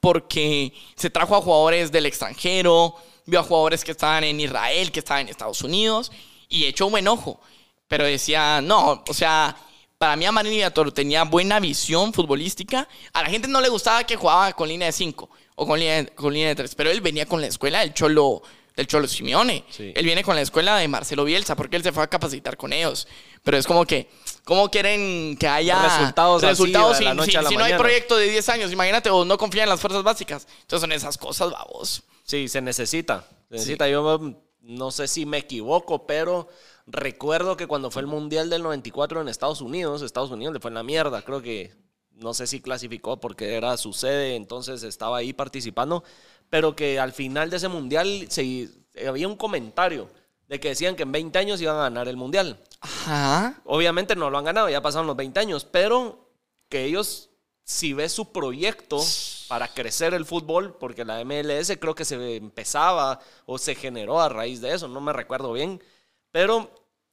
Speaker 1: porque se trajo a jugadores del extranjero, vio a jugadores que estaban en Israel, que estaban en Estados Unidos, y echó un buen ojo. Pero decía, no, o sea, para mí a Marini Villatoro tenía buena visión futbolística. A la gente no le gustaba que jugaba con línea de 5 o con línea, con línea de 3, pero él venía con la escuela del Cholo, del Cholo Simeone.
Speaker 2: Sí.
Speaker 1: Él viene con la escuela de Marcelo Bielsa porque él se fue a capacitar con ellos. Pero es como que, ¿cómo quieren que haya
Speaker 2: Resultados así,
Speaker 1: resultados
Speaker 2: la
Speaker 1: si-
Speaker 2: noche
Speaker 1: si-
Speaker 2: a la
Speaker 1: si no hay proyecto de 10 años? Imagínate, o no confían en las fuerzas básicas. Entonces son esas cosas, babos.
Speaker 2: Sí, se necesita. Se necesita. Yo mm, no sé si me equivoco, pero recuerdo que cuando fue el Mundial del 94 en Estados Unidos, Estados Unidos le fue en la mierda. Creo que no sé si clasificó porque era su sede, entonces estaba ahí participando, pero que al final de ese mundial se, había un comentario de que decían que en 20 años iban a ganar el mundial.
Speaker 1: Ajá.
Speaker 2: Obviamente no lo han ganado, ya pasaron los 20 años, pero que ellos, si ves su proyecto para crecer el fútbol, porque la MLS creo que se empezaba o se generó a raíz de eso, no me recuerdo bien, pero,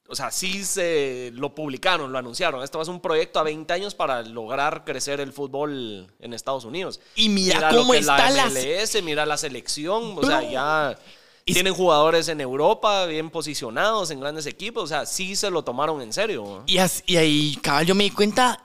Speaker 2: o sea, sí se lo publicaron, lo anunciaron. Esto va a ser un proyecto a 20 años para lograr crecer el fútbol en Estados Unidos.
Speaker 1: Y mira,
Speaker 2: lo
Speaker 1: cómo
Speaker 2: que
Speaker 1: está
Speaker 2: la
Speaker 1: la...
Speaker 2: MLS, mira la selección, o sea, ya
Speaker 1: Y-
Speaker 2: tienen jugadores en Europa bien posicionados en grandes equipos, o sea, sí se lo tomaron en serio.
Speaker 1: Y, as- y ahí, cabal, yo me di cuenta,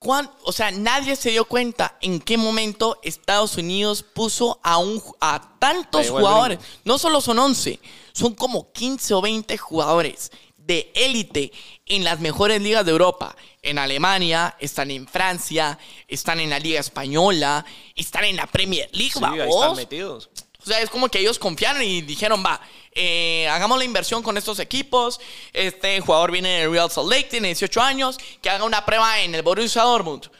Speaker 1: cuán- o sea, nadie se dio cuenta en qué momento Estados Unidos puso a, un, a tantos jugadores. No solo son 11, son como 15 o 20 jugadores de élite en las mejores ligas de Europa. En Alemania, están en Francia, están en la Liga Española, están en la Premier League,
Speaker 2: Sí, ahí están metidos.
Speaker 1: O sea, es como que ellos confiaron y dijeron, va, eh, hagamos la inversión con estos equipos. Este jugador viene del Real Salt Lake, tiene 18 años, que haga una prueba en el Borussia Dortmund.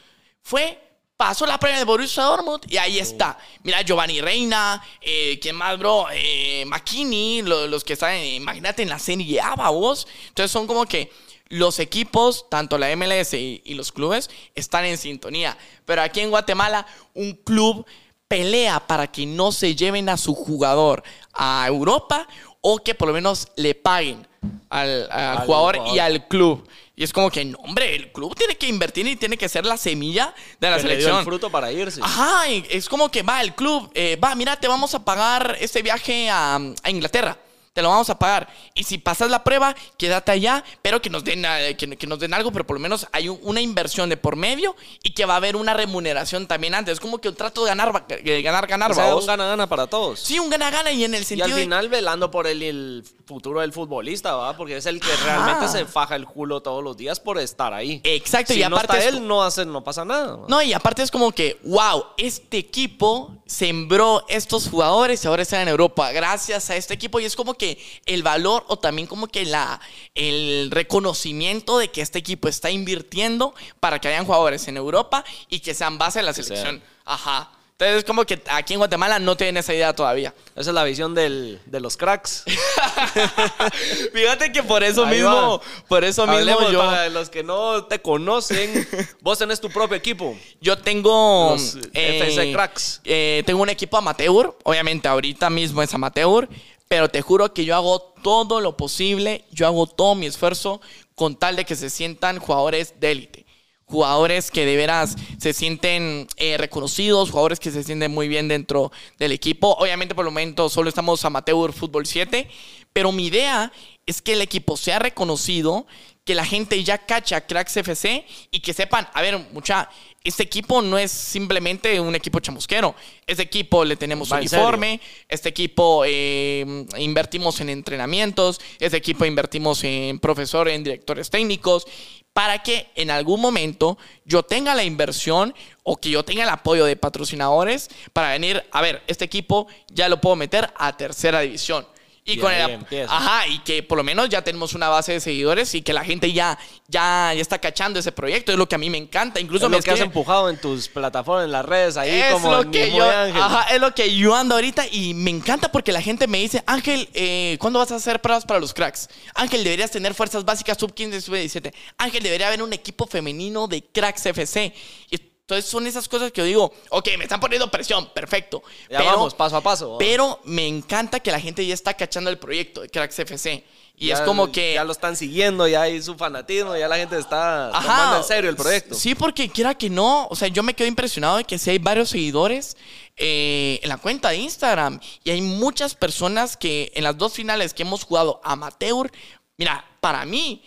Speaker 1: Fue, pasó la prueba en el Borussia Dortmund y ahí está. Mira, Giovanni Reina, eh, ¿quién más, bro? Eh, McKinney, lo- los que están, imagínate, en la Serie A, vos. Entonces son como que los equipos, tanto la MLS y, y los clubes, están en sintonía. Pero aquí en Guatemala, un club pelea para que no se lleven a su jugador a Europa o que por lo menos le paguen al, al
Speaker 2: Al
Speaker 1: jugador,
Speaker 2: jugador.
Speaker 1: y al club. Y es como que, no, hombre, el club tiene que invertir y tiene que ser la semilla de la
Speaker 2: Que le dio
Speaker 1: selección.
Speaker 2: el fruto para irse.
Speaker 1: Ajá, es como que va el club, eh, va, mira, te vamos a pagar este viaje a, a Inglaterra. Te lo vamos a pagar. Y si pasas la prueba, quédate allá, pero que nos den, eh, que, que nos den algo, pero por lo menos hay un- una inversión de por medio y que va a haber una remuneración también antes. Es como que un trato de ganar, de ganar, ganar,
Speaker 2: O sea, un gana-gana para todos.
Speaker 1: Sí, un gana-gana y en el
Speaker 2: Y
Speaker 1: sentido
Speaker 2: al
Speaker 1: de-
Speaker 2: final velando por el, el futuro del futbolista, ¿va? Porque es el que
Speaker 1: Ajá.
Speaker 2: realmente se faja el culo todos los días por estar ahí.
Speaker 1: Exacto,
Speaker 2: si
Speaker 1: y
Speaker 2: no
Speaker 1: aparte
Speaker 2: está
Speaker 1: es-
Speaker 2: él, no, hace, no pasa nada. ¿va?
Speaker 1: No, y aparte es como que, wow, este equipo sembró estos jugadores y ahora están en Europa. Gracias a este equipo. Y es como que el valor o también como que la, el reconocimiento de que este equipo está invirtiendo para que hayan jugadores en Europa y que sean base de la selección. Ajá. Entonces es como que aquí en Guatemala no tienen esa idea todavía.
Speaker 2: Esa es la visión del- de los cracks. [laughs]
Speaker 1: Fíjate que por eso
Speaker 2: Ahí
Speaker 1: mismo,
Speaker 2: va.
Speaker 1: por eso mismo yo,
Speaker 2: para los que no te conocen. [laughs] vos tenés tu propio equipo.
Speaker 1: yo tengo
Speaker 2: Los FC Cracks.
Speaker 1: eh, tengo un equipo amateur, obviamente ahorita mismo es amateur, pero te juro que yo hago todo lo posible, yo hago todo mi esfuerzo con tal de que se sientan jugadores de élite. Jugadores que de veras se sienten eh, reconocidos, jugadores que se sienten muy bien dentro del equipo. Obviamente por el momento solo estamos amateur fútbol 7, pero mi idea es que el equipo sea reconocido, que la gente ya cacha Cracks FC y que sepan, a ver, mucha, este equipo no es simplemente un equipo chamusquero. Este equipo le tenemos
Speaker 2: Va
Speaker 1: uniforme, este equipo eh, invertimos en entrenamientos, este equipo invertimos en profesores, en directores técnicos, para que en algún momento yo tenga la inversión o que yo tenga el apoyo de patrocinadores para venir, a ver, este equipo ya lo puedo meter a tercera división. Y,
Speaker 2: Y
Speaker 1: con
Speaker 2: ahí
Speaker 1: el,
Speaker 2: empieza.
Speaker 1: ajá, y que por lo menos ya tenemos una base de seguidores y que la gente ya, ya, ya está cachando ese proyecto. Es lo que a mí me encanta. Incluso
Speaker 2: es
Speaker 1: me
Speaker 2: lo que has empujado en tus plataformas, en las redes, ahí
Speaker 1: es
Speaker 2: como
Speaker 1: lo que yo, ajá, es lo que yo ando ahorita y me encanta porque la gente me dice, Ángel, eh, ¿cuándo vas a hacer pruebas para los cracks? Ángel, deberías tener fuerzas básicas sub 15, sub 17. Ángel, debería haber un equipo femenino de cracks FC. Y entonces son esas cosas que yo digo, ok, me están poniendo presión, perfecto.
Speaker 2: Ya vamos, paso a paso.
Speaker 1: Pero me encanta que la gente ya está cachando el proyecto de cracks FC. Y
Speaker 2: Ya-
Speaker 1: es como que...
Speaker 2: Ya lo están siguiendo, ya hay su fanatismo, ya la gente está tomando en serio el proyecto.
Speaker 1: Sí, porque quiera que no, o sea, yo me quedo impresionado de que sí hay varios seguidores eh, en la cuenta de Instagram y hay muchas personas que en las dos finales que hemos jugado amateur, mira, para mí,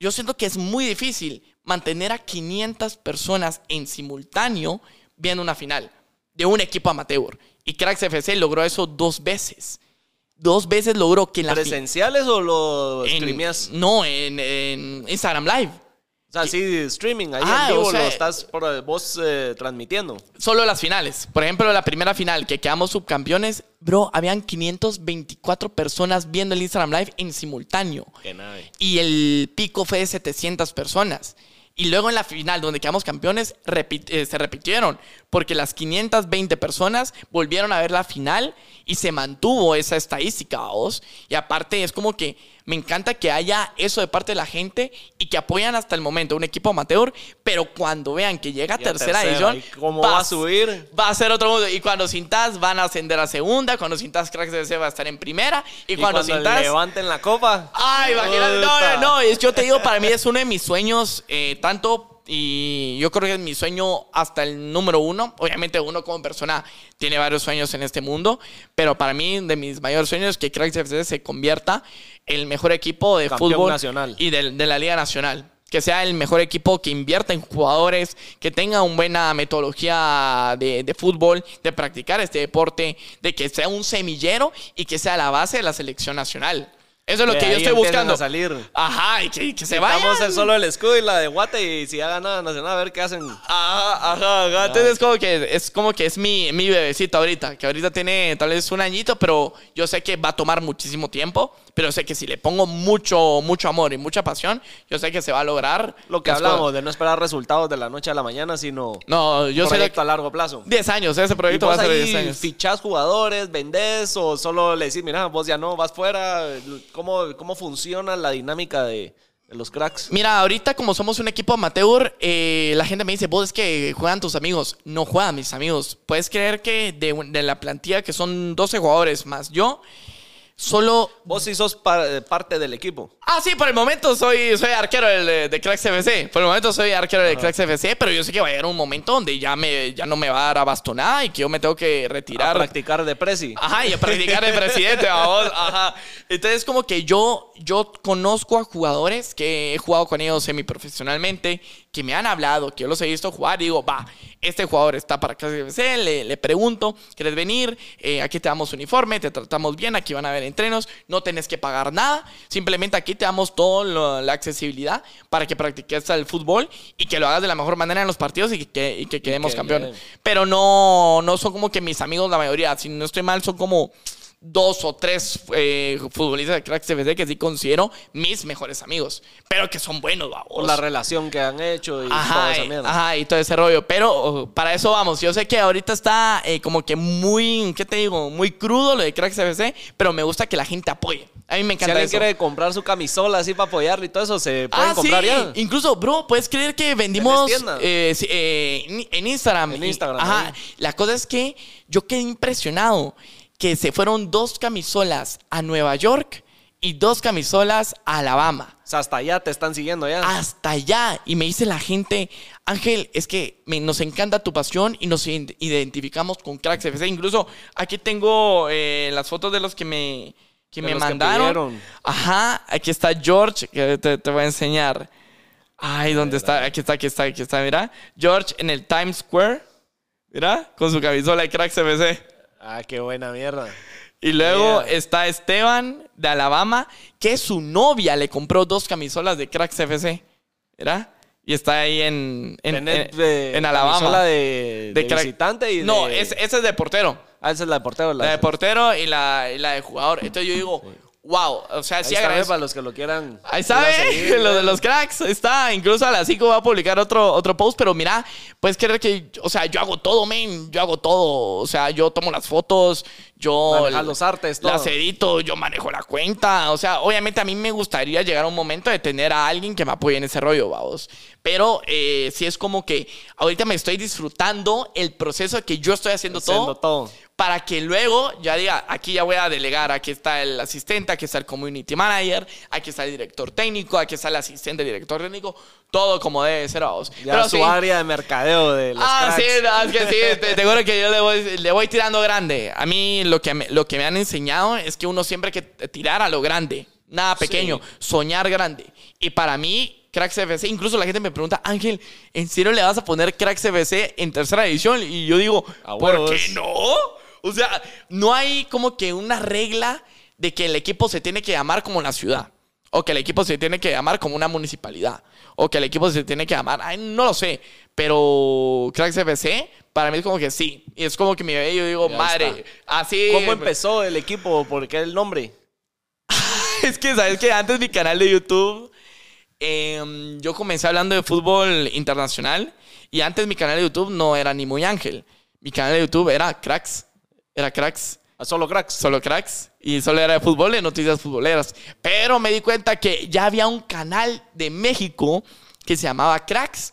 Speaker 1: yo siento que es muy difícil mantener a 500 personas en simultáneo viendo una final de un equipo amateur. Y Cracks FC logró eso dos veces. Dos veces logró que en la
Speaker 2: ¿Presenciales o lo streameas?
Speaker 1: No, en, en Instagram Live.
Speaker 2: O sea, sí, streaming, ahí
Speaker 1: Ah,
Speaker 2: en vivo
Speaker 1: o sea,
Speaker 2: lo estás por, vos eh, transmitiendo.
Speaker 1: Solo las finales. Por ejemplo, la primera final que quedamos subcampeones, bro, habían 524 personas viendo el Instagram Live en simultáneo.
Speaker 2: Qué.
Speaker 1: Y el pico fue de 700 personas. Y luego en la final, donde quedamos campeones, eh, se repitieron. Porque las 520 personas volvieron a ver la final y se mantuvo esa estadística, vos. Y aparte es como que me encanta que haya eso de parte de la gente y que apoyan hasta el momento un equipo amateur, pero cuando vean que llega a tercera,
Speaker 2: tercera,
Speaker 1: edición,
Speaker 2: ¿y cómo va a subir?
Speaker 1: Va a ser otro mundo. Y cuando Cintas van a ascender a segunda, cuando Cintas Cracks FC va a estar en primera, y,
Speaker 2: Y
Speaker 1: cuando,
Speaker 2: cuando
Speaker 1: Cintas...
Speaker 2: levanten la copa.
Speaker 1: Ay, imagínate. No, no, no. Yo te digo, para mí es uno de mis sueños, eh, tanto. Y yo creo que es mi sueño hasta el número uno. Obviamente, uno como persona tiene varios sueños en este mundo. Pero para mí, de mis mayores sueños es que Cracks FC se convierta en el mejor equipo de
Speaker 2: Campeón
Speaker 1: fútbol
Speaker 2: nacional.
Speaker 1: y de, de la Liga Nacional. Que sea el mejor equipo que invierta en jugadores, que tenga una buena metodología de, de fútbol, de practicar este deporte, de que sea un semillero y que sea la base de la selección nacional. Eso es lo que yo estoy buscando.
Speaker 2: a salir.
Speaker 1: Ajá, y que, que se vayan.
Speaker 2: Estamos el solo el escudo y la de Guate y si ya gana Nacional a ver qué hacen.
Speaker 1: Ajá, ajá, ajá. Entonces es como que es como que es mi, mi bebecita ahorita, que ahorita tiene tal vez un añito, pero yo sé que va a tomar muchísimo tiempo, pero sé que si le pongo mucho, mucho amor y mucha pasión, yo sé que se va a lograr
Speaker 2: Lo que hablamos
Speaker 1: cosas.
Speaker 2: de no esperar resultados de la noche a la mañana, sino
Speaker 1: No, yo sé
Speaker 2: proyecto
Speaker 1: que-
Speaker 2: a largo plazo.
Speaker 1: 10 años, ese
Speaker 2: ¿Y
Speaker 1: proyecto va
Speaker 2: vos
Speaker 1: a ser de
Speaker 2: ahí
Speaker 1: 10 años.
Speaker 2: fichás jugadores, vendés o solo le decís, mira, vos ya no, vas fuera? ¿Cómo, cómo funciona la dinámica de, de los cracks?
Speaker 1: Mira, ahorita como somos un equipo amateur, eh, la gente me dice, vos es que juegan tus amigos. No juegan mis amigos. Puedes creer que de, de la plantilla que son 12 jugadores más yo, solo...
Speaker 2: Vos sí sos par- eh, parte del equipo.
Speaker 1: Ah, sí, por el momento soy, soy arquero del- de, de Cracks FC. Por el momento soy arquero de Cracks FC, pero yo sé que va a llegar un momento donde ya, me, ya no me va a dar a bastonada y que yo me tengo que
Speaker 2: A
Speaker 1: retirar.
Speaker 2: practicar de presi.
Speaker 1: Ajá, y a practicar de presidente, vamos. Ajá. Entonces, como que yo, yo conozco a jugadores que he jugado con ellos semiprofesionalmente, que me han hablado, que yo los he visto jugar y digo, va, este jugador está para KFC, le, le pregunto, ¿quieres venir? Eh, aquí te damos uniforme, te tratamos bien, aquí van a haber entrenos, no tenés que pagar nada, simplemente aquí te damos toda la accesibilidad para que practiques el fútbol y que lo hagas de la mejor manera en los partidos y que, y que quedemos
Speaker 2: que
Speaker 1: campeones.
Speaker 2: bien.
Speaker 1: Pero no, no son como que mis amigos la mayoría. Si no estoy mal, son como dos o tres eh, futbolistas de Cracks FC que sí considero mis mejores amigos. Pero que son buenos, babos.
Speaker 2: la relación que han hecho y toda
Speaker 1: Ajá,
Speaker 2: esa
Speaker 1: y-
Speaker 2: mierda.
Speaker 1: ajá, y todo ese rollo. Pero oh, para eso vamos. Yo sé que ahorita está eh, como que muy, ¿qué te digo? Muy crudo lo de Cracks FC, pero me gusta que la gente apoye. A mí me
Speaker 2: Si
Speaker 1: encanta
Speaker 2: alguien
Speaker 1: eso.
Speaker 2: quiere comprar su camisola así para apoyarlo y todo eso, se pueden
Speaker 1: Ah,
Speaker 2: comprar
Speaker 1: sí.
Speaker 2: ya.
Speaker 1: Incluso, bro, puedes creer que vendimos eh, sí, eh, en- en Instagram.
Speaker 2: En
Speaker 1: Y-
Speaker 2: Instagram,
Speaker 1: Ajá.
Speaker 2: ahí.
Speaker 1: La cosa es que yo quedé impresionado que se fueron dos camisolas a Nueva York y dos camisolas a Alabama.
Speaker 2: O sea, hasta allá te están siguiendo ya.
Speaker 1: Hasta allá. Y me dice la gente, Ángel, es que me- nos encanta tu pasión y nos ident- identificamos con Cracks FC. Incluso aquí tengo eh, las fotos de los que me, que
Speaker 2: De
Speaker 1: me
Speaker 2: que
Speaker 1: mandaron. Ajá, aquí está George, que te, te voy a enseñar. Ay, ¿dónde está? Aquí está, aquí está, aquí está, mira. George en el Times Square, mira, con su camisola de Cracks FC.
Speaker 2: Ah, qué buena mierda.
Speaker 1: Y luego
Speaker 2: Yeah.
Speaker 1: está Esteban de Alabama, que su novia le compró dos camisolas de Cracks FC. ¿Mira? Y está ahí en, en, en Alabama.
Speaker 2: de, de
Speaker 1: crack-
Speaker 2: visitante y
Speaker 1: No,
Speaker 2: de-
Speaker 1: es, esa es de portero.
Speaker 2: Ah, esa es la de portero.
Speaker 1: La de portero y la, y la de jugador. Entonces yo digo, wow. O sea,
Speaker 2: Ahí
Speaker 1: sí
Speaker 2: está,
Speaker 1: agradezco.
Speaker 2: para los que lo quieran.
Speaker 1: Ahí sabe, [laughs]
Speaker 2: seguir,
Speaker 1: lo de los cracks. Está, incluso a las 5 va a publicar otro, otro post, pero mira, puedes creer que, o sea, yo hago todo, men, yo hago todo. O sea, yo tomo las fotos, yo
Speaker 2: Manejar los artes, todo.
Speaker 1: las edito, yo manejo la cuenta. O sea, obviamente a mí me gustaría llegar a un momento de tener a alguien que me apoye en ese rollo, vamos. Pero eh, sí es como que ahorita me estoy disfrutando el proceso de que yo estoy haciendo,
Speaker 2: Haciendo todo.
Speaker 1: Para que luego ya diga, aquí ya voy a delegar, aquí está el asistente, aquí está el community manager, aquí está el director técnico, aquí está el asistente director técnico, todo como debe ser, vamos.
Speaker 2: Ya
Speaker 1: Pero
Speaker 2: su
Speaker 1: sí.
Speaker 2: área de mercadeo de los
Speaker 1: Ah,
Speaker 2: cracks.
Speaker 1: sí, no, es que sí, te, te juro que yo le voy, le voy tirando grande. A mí lo que me, lo que me han enseñado es que uno siempre hay que tirar a lo grande, nada pequeño, soñar grande. Y para mí, Cracks FC, incluso la gente me pregunta, Ángel, ¿en serio le vas a poner Cracks FC en tercera división? Y yo digo,
Speaker 2: A
Speaker 1: ¿por qué no? O sea, no hay como que una regla de que el equipo se tiene que llamar como la ciudad. O que el equipo se tiene que llamar como una municipalidad. O que el equipo se tiene que llamar. Ay, no lo sé. Pero Cracks FC, para mí es como que sí. Y es como que mi bebé, yo digo,
Speaker 2: Ya
Speaker 1: madre,
Speaker 2: está.
Speaker 1: así.
Speaker 2: ¿Cómo empezó el equipo? ¿Por qué el nombre? [laughs]
Speaker 1: Es que, ¿sabes que Antes mi canal de YouTube em, yo comencé hablando de fútbol internacional y antes mi canal de YouTube no era ni muy ángel. Mi canal de YouTube era Cracks. Era Cracks.
Speaker 2: ¿A solo cracks?
Speaker 1: Solo cracks. Y solo era de fútbol, de noticias futboleras. Pero me di cuenta que ya había un canal de México que se llamaba Cracks.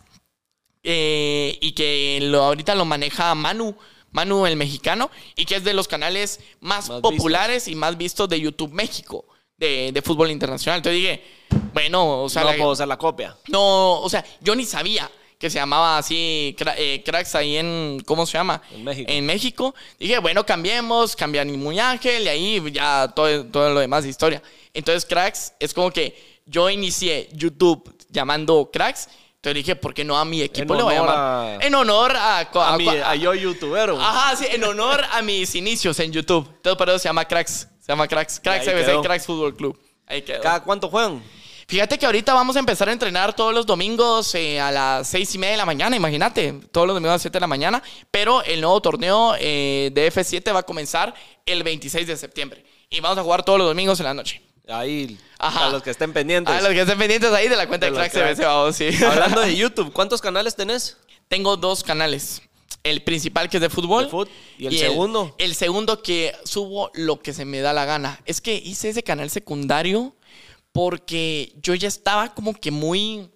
Speaker 1: eh, y que lo, ahorita lo maneja Manu. Manu el mexicano. Y que es de los canales más,
Speaker 2: Más
Speaker 1: populares y más vistos de YouTube México. De, de fútbol internacional. Entonces dije, bueno, o sea,
Speaker 2: no
Speaker 1: la-
Speaker 2: puedo ser la copia.
Speaker 1: no, o sea, yo ni sabía que se llamaba así cra- eh, cracks ahí en, ¿cómo se llama?
Speaker 2: En México.
Speaker 1: En México. Dije, bueno, cambiemos, cambiar ni muy ángel y ahí ya todo, todo lo demás de historia. Entonces, cracks es como que yo inicié YouTube llamando cracks. Entonces dije, ¿por qué no a mi equipo
Speaker 2: En
Speaker 1: le voy a llamar?
Speaker 2: a-
Speaker 1: En honor a...
Speaker 2: A,
Speaker 1: a-
Speaker 2: mi, a yo youtubero.
Speaker 1: Ajá, sí, en honor a mis inicios en YouTube. Entonces, por eso se llama cracks. Se llama cracks. Cracks CBC. Cracks Fútbol Club. Ahí quedó.
Speaker 2: ¿Cada cuánto juegan?
Speaker 1: Fíjate que ahorita vamos a empezar a entrenar todos los domingos eh, a las seis y media de la mañana, imagínate, todos los domingos a las 7 de la mañana, pero el nuevo torneo eh, de F7 va a comenzar el 26 de septiembre y vamos a jugar todos los domingos en la noche.
Speaker 2: Ahí,
Speaker 1: Ajá.
Speaker 2: a los que estén pendientes.
Speaker 1: A los que estén pendientes ahí de la cuenta de,
Speaker 2: De
Speaker 1: Crack CBC, vamos, sí. [laughs]
Speaker 2: Hablando de [laughs] YouTube, ¿cuántos canales tenés?
Speaker 1: Tengo dos canales. El principal que es de fútbol.
Speaker 2: De. ¿Y el segundo?
Speaker 1: El, segundo que subo lo que se me da la gana. Es que hice ese canal secundario porque yo ya estaba como que muy,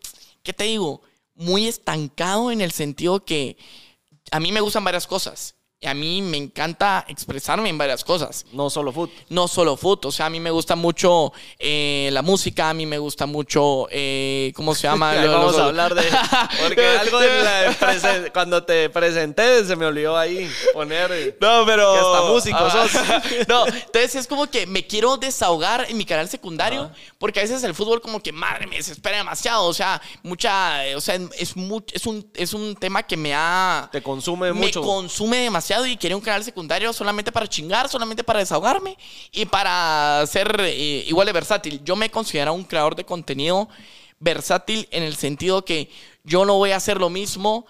Speaker 1: ¿qué te digo? Muy estancado en el sentido que a mí me gustan varias cosas. A mí me encanta expresarme en varias cosas
Speaker 2: No solo foot.
Speaker 1: no solo foot, o sea, a mí me gusta mucho eh, la música, a mí me gusta mucho, eh, ¿cómo se llama? [laughs] Lo-
Speaker 2: vamos
Speaker 1: los-
Speaker 2: a hablar de. [laughs] Porque algo de la cuando te presenté se me olvidó ahí poner.
Speaker 1: No, pero.
Speaker 2: Que hasta músico
Speaker 1: Ah,
Speaker 2: sos. [laughs]
Speaker 1: No, entonces es como que me quiero desahogar en mi canal secundario, porque a veces el fútbol, como que madre, me desespera demasiado. O sea, mucha. eh, O sea, es, es, un, es un tema que me ha.
Speaker 2: Te consume
Speaker 1: me
Speaker 2: mucho.
Speaker 1: consume demasiado y quería un canal secundario solamente para chingar, solamente para desahogarme y para ser eh, igual de versátil. Yo me considero un creador de contenido versátil en el sentido que yo no voy a hacer lo mismo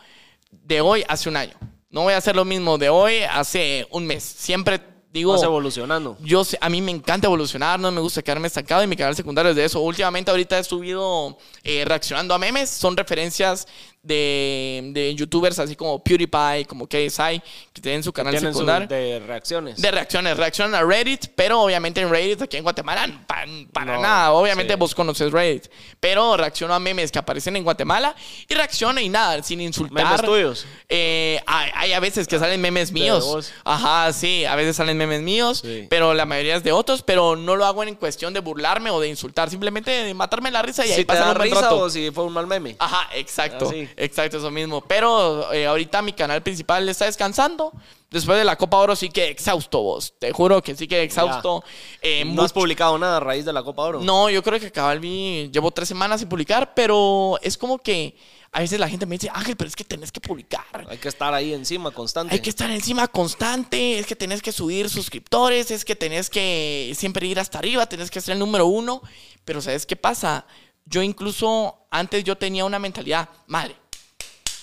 Speaker 1: de hoy hace un año. No voy a hacer lo mismo de hoy hace un mes. Siempre digo...
Speaker 2: Vas evolucionando.
Speaker 1: Yo a mí me encanta evolucionar, no me gusta quedarme estancado y mi canal secundario es de eso. Últimamente ahorita he subido eh, reaccionando a memes, son referencias de, de youtubers así como PewDiePie, como KSI, que tienen su canal
Speaker 2: Tienen su
Speaker 1: secundario.
Speaker 2: de reacciones.
Speaker 1: De reacciones, reaccionan a Reddit, pero obviamente en Reddit aquí en Guatemala pa- para
Speaker 2: No,
Speaker 1: nada. Obviamente
Speaker 2: sí.
Speaker 1: vos conoces Reddit, pero reacciono a memes que aparecen en Guatemala y reacciono y nada, sin insultar.
Speaker 2: Memes tuyos.
Speaker 1: Eh, hay, hay a veces que salen memes míos. Ajá, sí, a veces salen memes míos,
Speaker 2: Sí.
Speaker 1: pero la mayoría es de otros, pero no lo hago en cuestión de burlarme o de insultar, simplemente de matarme la risa y ahí
Speaker 2: Si
Speaker 1: pasar
Speaker 2: da
Speaker 1: un
Speaker 2: risa
Speaker 1: rato.
Speaker 2: o si fue un mal meme.
Speaker 1: Ajá, exacto.
Speaker 2: Así.
Speaker 1: Exacto, eso mismo. Pero eh, ahorita mi canal principal está descansando. Después de la Copa Oro sí que exhausto vos. Te juro que sí que exhausto. Eh,
Speaker 2: no has publicado nada a raíz de la Copa Oro.
Speaker 1: No, yo creo que cabal vi, llevo tres semanas sin publicar, pero es como que a veces la gente me dice, Ángel, pero es que tenés que publicar.
Speaker 2: Hay que estar ahí encima, constante.
Speaker 1: Hay que estar encima constante, es que tenés que subir suscriptores, es que tenés que siempre ir hasta arriba, tenés que ser el número uno. Pero ¿sabes qué pasa? Yo incluso antes yo tenía una mentalidad, madre,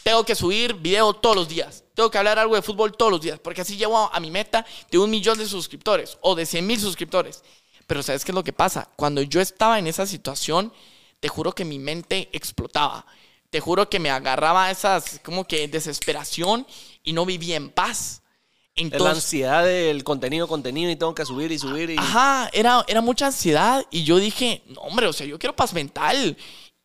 Speaker 1: tengo que subir video todos los días, tengo que hablar algo de fútbol todos los días, porque así llego a mi meta de un millón de suscriptores o de 100 mil suscriptores. Pero ¿sabes qué es lo que pasa? Cuando yo estaba en esa situación, te juro que mi mente explotaba. Te juro que me agarraba esas como que desesperación y no vivía en paz.
Speaker 2: Es la
Speaker 1: Entonces,
Speaker 2: ansiedad del contenido, contenido y tengo que subir y subir. Y...
Speaker 1: Ajá, era, era mucha ansiedad y yo dije, no, hombre, o sea, yo quiero paz mental.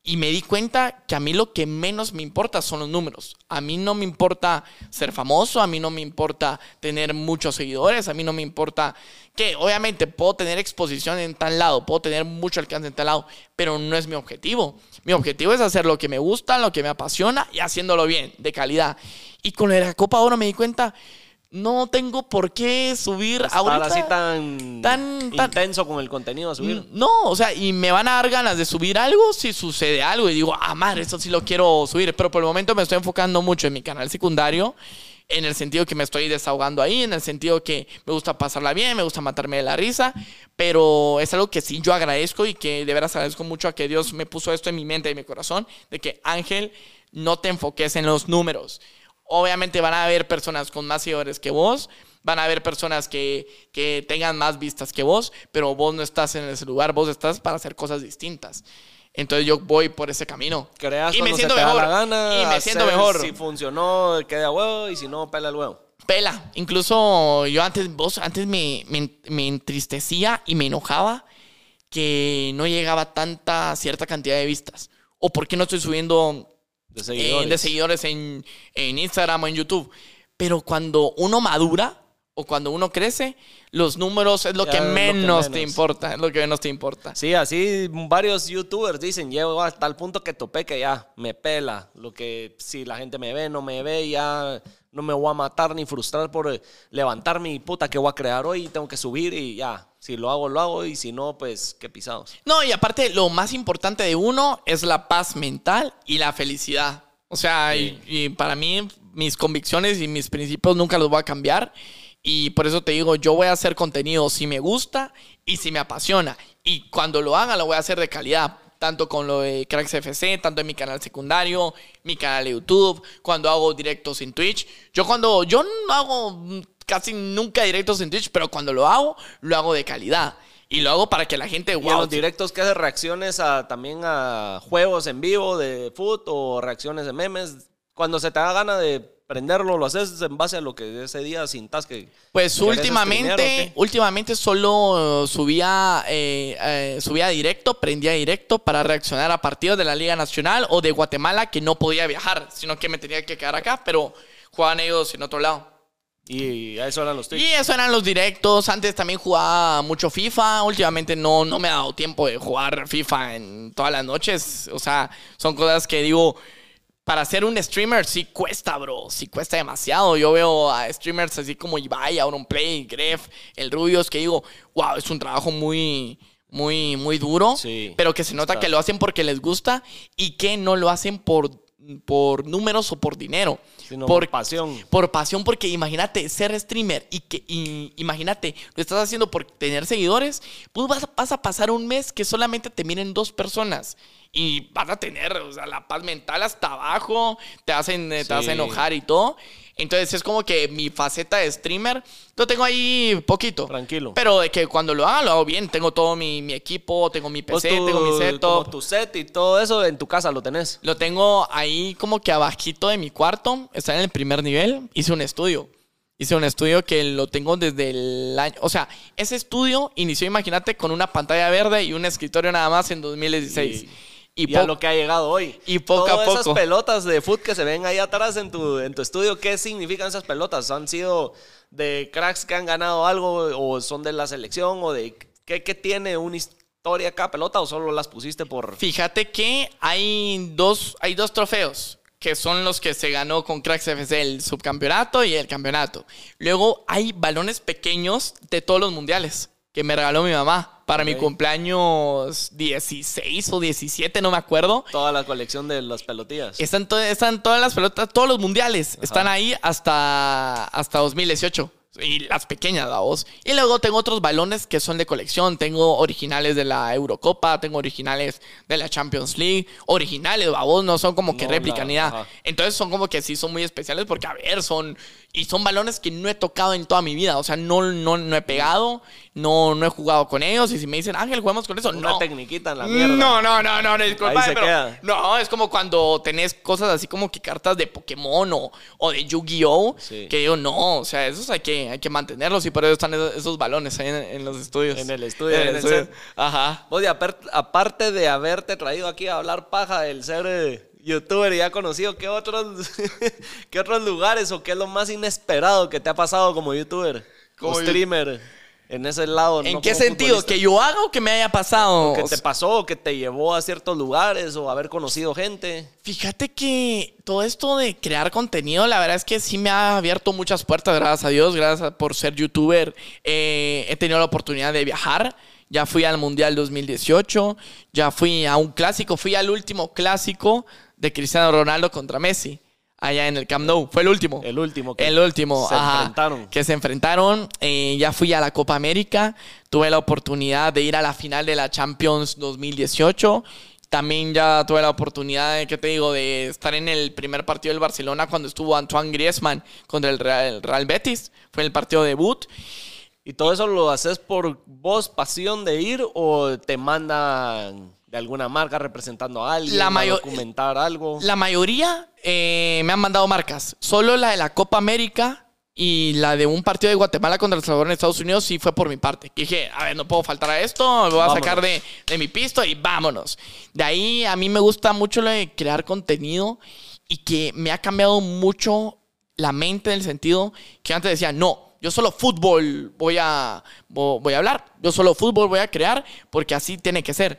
Speaker 1: Y me di cuenta que a mí lo que menos me importa son los números. A mí no me importa ser famoso, a mí no me importa tener muchos seguidores, a mí no me importa que obviamente puedo tener exposición en tal lado, puedo tener mucho alcance en tal lado, pero no es mi objetivo. Mi objetivo es hacer lo que me gusta, lo que me apasiona y haciéndolo bien, de calidad. Y con la Copa Oro me di cuenta, no tengo por qué subir
Speaker 2: Estar
Speaker 1: ahorita.
Speaker 2: así tan,
Speaker 1: tan- tan-
Speaker 2: intenso con el contenido a subir.
Speaker 1: Mm, No, o sea, y me van a dar ganas de subir algo si sucede algo y digo, ah, madre, esto sí lo quiero subir. Pero por el momento me estoy enfocando mucho en mi canal secundario, en el sentido que me estoy desahogando ahí, en el sentido que me gusta pasarla bien, me gusta matarme de la risa, pero es algo que sí yo agradezco y que de veras agradezco mucho a que Dios me puso esto en mi mente y en mi corazón, de que Ángel, no te enfoques en los números. Obviamente van a haber personas con más seguidores que vos, van a haber personas que, que tengan más vistas que vos, pero vos no estás en ese lugar, vos estás para hacer cosas distintas. Entonces yo voy por ese camino.
Speaker 2: Creas
Speaker 1: y me siento
Speaker 2: se te da
Speaker 1: mejor.
Speaker 2: la gana.
Speaker 1: y me siento mejor.
Speaker 2: Si funcionó, queda huevo. Y si no, pela el huevo.
Speaker 1: Pela. Incluso yo antes, vos, antes me, me, me entristecía y me enojaba que no llegaba tanta cierta cantidad de vistas. O por qué no estoy subiendo
Speaker 2: De seguidores.
Speaker 1: de seguidores en, en Instagram o en YouTube. Pero cuando uno madura o cuando uno crece, los números es lo
Speaker 2: Ya
Speaker 1: que
Speaker 2: es lo que
Speaker 1: menos te
Speaker 2: menos.
Speaker 1: importa. Es lo que menos te importa.
Speaker 2: Sí, así varios youtubers dicen, llego a tal punto que topé que ya me pela. Lo que si la gente me ve, no me ve, ya no me voy a matar ni frustrar por eh, levantar mi puta que voy a crear hoy, tengo que subir y ya. Si lo hago, lo hago y si no, pues qué pisados.
Speaker 1: No, y aparte, lo más importante de uno es la paz mental y la felicidad. O sea, y, y para mí, mis convicciones y mis principios nunca los voy a cambiar. Y por eso te digo, yo voy a hacer contenido si me gusta y si me apasiona. Y cuando lo haga, lo voy a hacer de calidad. Tanto con lo de Cracks FC, tanto en mi canal secundario, mi canal de YouTube, cuando hago directos en Twitch. Yo cuando, yo no hago casi nunca directos en Twitch, pero cuando lo hago, lo hago de calidad. Y lo hago para que la gente,
Speaker 2: Y en
Speaker 1: wow,
Speaker 2: los directos que hace reacciones a también a juegos en vivo de foot o reacciones de memes. Cuando se te da gana de prenderlo, lo haces en base a lo que ese día sintas que.
Speaker 1: Pues
Speaker 2: ¿Querés streamear o
Speaker 1: últimamente, últimamente solo eh, subía, eh, eh, subía directo, prendía directo para reaccionar a partidos de la Liga Nacional o de Guatemala que no podía viajar, sino que me tenía que quedar acá, pero jugaban ellos en otro lado.
Speaker 2: Y a eso eran los tweets.
Speaker 1: Y eso eran los directos. Antes también jugaba mucho FIFA. Últimamente no, no me ha dado tiempo de jugar FIFA en todas las noches. O sea, son cosas que digo, para ser un streamer sí cuesta, bro. Sí cuesta demasiado. Yo veo a streamers así como Ibai, Auronplay, Gref, el Rubios, que digo, wow, es un trabajo muy, muy, muy duro.
Speaker 2: Sí,
Speaker 1: pero que se nota
Speaker 2: está.
Speaker 1: que lo hacen porque les gusta y que no lo hacen por, por números o por dinero.
Speaker 2: Sino por pasión.
Speaker 1: Por pasión, porque imagínate ser streamer y que y, imagínate, lo estás haciendo por tener seguidores, pues vas, a- vas a pasar un mes que solamente te miren dos personas y vas a tener, o sea, la paz mental hasta abajo, te hacen, te vas a enojar y todo. Entonces es como que mi faceta de streamer lo tengo ahí poquito.
Speaker 2: Tranquilo.
Speaker 1: Pero de que cuando lo haga, lo hago bien. Tengo todo mi, mi equipo, tengo mi PC,
Speaker 2: tu-
Speaker 1: tengo mi setup.
Speaker 2: tu set y todo eso en tu casa lo tenés.
Speaker 1: Lo tengo ahí como que abajito de mi cuarto. Está en el primer nivel. Hice un estudio. Hice un estudio que lo tengo desde el año. O sea, ese estudio inició, imagínate, con una pantalla verde y un escritorio nada más en 2016. Y,
Speaker 2: Y, a
Speaker 1: po-
Speaker 2: lo que ha llegado hoy.
Speaker 1: y poco a
Speaker 2: Todas esas
Speaker 1: poco.
Speaker 2: pelotas de foot que se ven ahí atrás en tu, en tu estudio, ¿qué significan esas pelotas? ¿Han sido de cracks que han ganado algo o son de la selección o de qué, qué tiene una historia cada pelota o solo las pusiste por...
Speaker 1: Fíjate que hay dos, hay dos trofeos que son los que se ganó con Cracks FC, el subcampeonato y el campeonato. Luego hay balones pequeños de todos los mundiales que me regaló mi mamá para mi cumpleaños 16 o 17, no me acuerdo.
Speaker 2: Toda la colección de las pelotillas.
Speaker 1: Están, to- están todas las pelotas, todos los mundiales. Están ahí hasta, hasta 2018. Y las pequeñas, la voz. Y luego tengo otros balones que son de colección. Tengo originales de la Eurocopa, tengo originales de la Champions League. Originales, babos, no son como que
Speaker 2: No,
Speaker 1: réplica ni nada.
Speaker 2: ajá.
Speaker 1: Entonces son como que sí son muy especiales porque, a ver, son. Y son balones que no he tocado en toda mi vida. O sea, no, no, no he pegado, no, no he jugado con ellos. Y si me dicen, Ángel, jugamos con eso,
Speaker 2: Una
Speaker 1: no.
Speaker 2: tecniquita en la mierda.
Speaker 1: No, no, no, no, disculpa,
Speaker 2: Ahí se
Speaker 1: pero
Speaker 2: queda.
Speaker 1: no, es como cuando tenés cosas así como que cartas de Pokémon o, o de Yu-Gi-Oh!
Speaker 2: Sí.
Speaker 1: Que digo, no, o sea, esos hay que, hay que mantenerlos y por eso están esos, esos balones ahí en, en los estudios.
Speaker 2: En el estudio,
Speaker 1: En
Speaker 2: en
Speaker 1: el estudio. Ajá.
Speaker 2: Vos, y apar- aparte de haberte traído aquí a hablar paja, el ser eh, youtuber y ya conocido, ¿qué otros, [laughs] ¿qué otros lugares o qué es lo más inesperado que te ha pasado como youtuber?
Speaker 1: Como
Speaker 2: streamer. En ese lado.
Speaker 1: ¿En
Speaker 2: no
Speaker 1: qué sentido? ¿Que yo haga o que me haya pasado?
Speaker 2: ¿Qué
Speaker 1: O
Speaker 2: te
Speaker 1: sea,
Speaker 2: pasó? ¿Que te llevó a ciertos lugares o haber conocido gente?
Speaker 1: Fíjate que todo esto de crear contenido, la verdad es que sí me ha abierto muchas puertas, gracias a Dios, gracias por ser youtuber. Eh, he tenido la oportunidad de viajar. Ya fui al Mundial 2018, ya fui a un clásico, fui al último clásico de Cristiano Ronaldo contra Messi, allá en el Camp Nou. Fue el último.
Speaker 2: El último. que
Speaker 1: El último,
Speaker 2: Se
Speaker 1: ajá,
Speaker 2: enfrentaron.
Speaker 1: Que se enfrentaron. Eh, ya fui a la Copa América. Tuve la oportunidad de ir a la final de la Champions 2018. También ya tuve la oportunidad, de, ¿qué te digo?, de estar en el primer partido del Barcelona cuando estuvo Antoine Griezmann contra el Real, el Real Betis. Fue el partido debut.
Speaker 2: ¿Y todo eso lo haces por vos, pasión de ir o te mandan de alguna marca representando a alguien,
Speaker 1: La
Speaker 2: a documentar algo.
Speaker 1: La mayoría eh, me han mandado marcas. Solo la de la Copa América y la de un partido de Guatemala contra El Salvador en Estados Unidos sí fue por mi parte. Que dije, a ver, no puedo faltar a esto, me voy a sacar de, de mi pisto y vámonos. De ahí a mí me gusta mucho lo de crear contenido y que me ha cambiado mucho la mente en el sentido que antes decía, no, yo solo fútbol voy a, vo- voy a hablar, yo solo fútbol voy a crear porque así tiene que ser.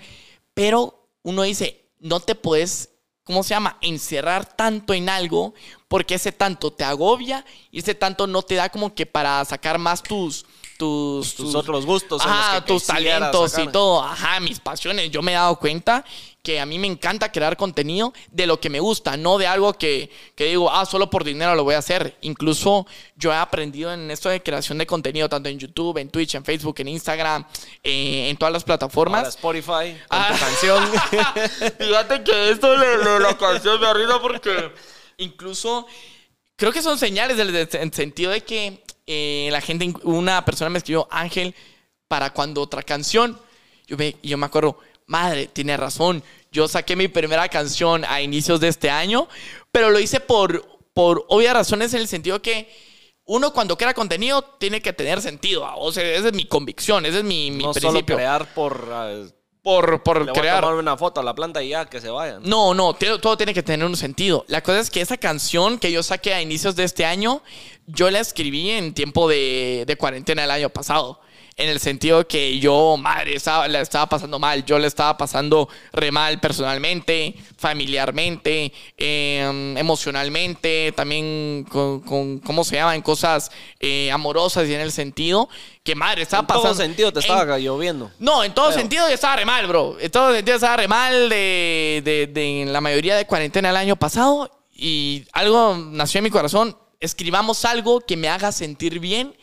Speaker 1: Pero uno dice, no te puedes, ¿cómo se llama? Encerrar tanto en algo porque ese tanto te agobia y ese tanto no te da como que para sacar más tus... Tus,
Speaker 2: Tus otros gustos los
Speaker 1: Ajá,
Speaker 2: que
Speaker 1: tus talentos
Speaker 2: sacar.
Speaker 1: y todo. Ajá, mis pasiones. Yo me he dado cuenta que a mí me encanta crear contenido de lo que me gusta, no de algo que, que digo, ah, solo por dinero lo voy a hacer. Incluso yo he aprendido en esto de creación de contenido, tanto en YouTube, en Twitch, en Facebook, en Instagram, eh, en todas las plataformas.
Speaker 2: Ahora Spotify, con
Speaker 1: Ah.
Speaker 2: tu [laughs] canción. [laughs]
Speaker 1: Fíjate que esto de, de la canción me arriba porque incluso creo que son señales del, del- en sentido de que eh, la gente, una persona me escribió, Ángel, para cuando otra canción. Yo me, yo me acuerdo, madre, tiene razón. Yo saqué mi primera canción a inicios de este año, pero lo hice por, por obvias razones en el sentido que uno cuando crea contenido tiene que tener sentido. O sea, esa es mi convicción, ese es mi, mi
Speaker 2: no solo
Speaker 1: principio.
Speaker 2: crear por... eh,
Speaker 1: por, por
Speaker 2: le voy a
Speaker 1: crear.
Speaker 2: tomar una foto a la planta y ya, que se vayan.
Speaker 1: No, no, todo tiene que tener un sentido. La cosa es que esa canción que yo saqué a inicios de este año, yo la escribí en tiempo de, de cuarentena el año pasado. En el sentido que yo, madre, estaba, la estaba pasando mal. Yo la estaba pasando re mal personalmente, familiarmente, eh, emocionalmente, también con, con- ¿cómo se llama? En cosas eh, amorosas y en el sentido que, madre, estaba
Speaker 2: En todo
Speaker 1: pasando.
Speaker 2: sentido te
Speaker 1: en-
Speaker 2: estaba lloviendo.
Speaker 1: no, en todo
Speaker 2: Pero-
Speaker 1: sentido yo estaba re mal, bro. En todo sentido estaba re mal de, de- de la mayoría de cuarentena el año pasado. Y algo nació en mi corazón. Escribamos algo que me haga sentir bien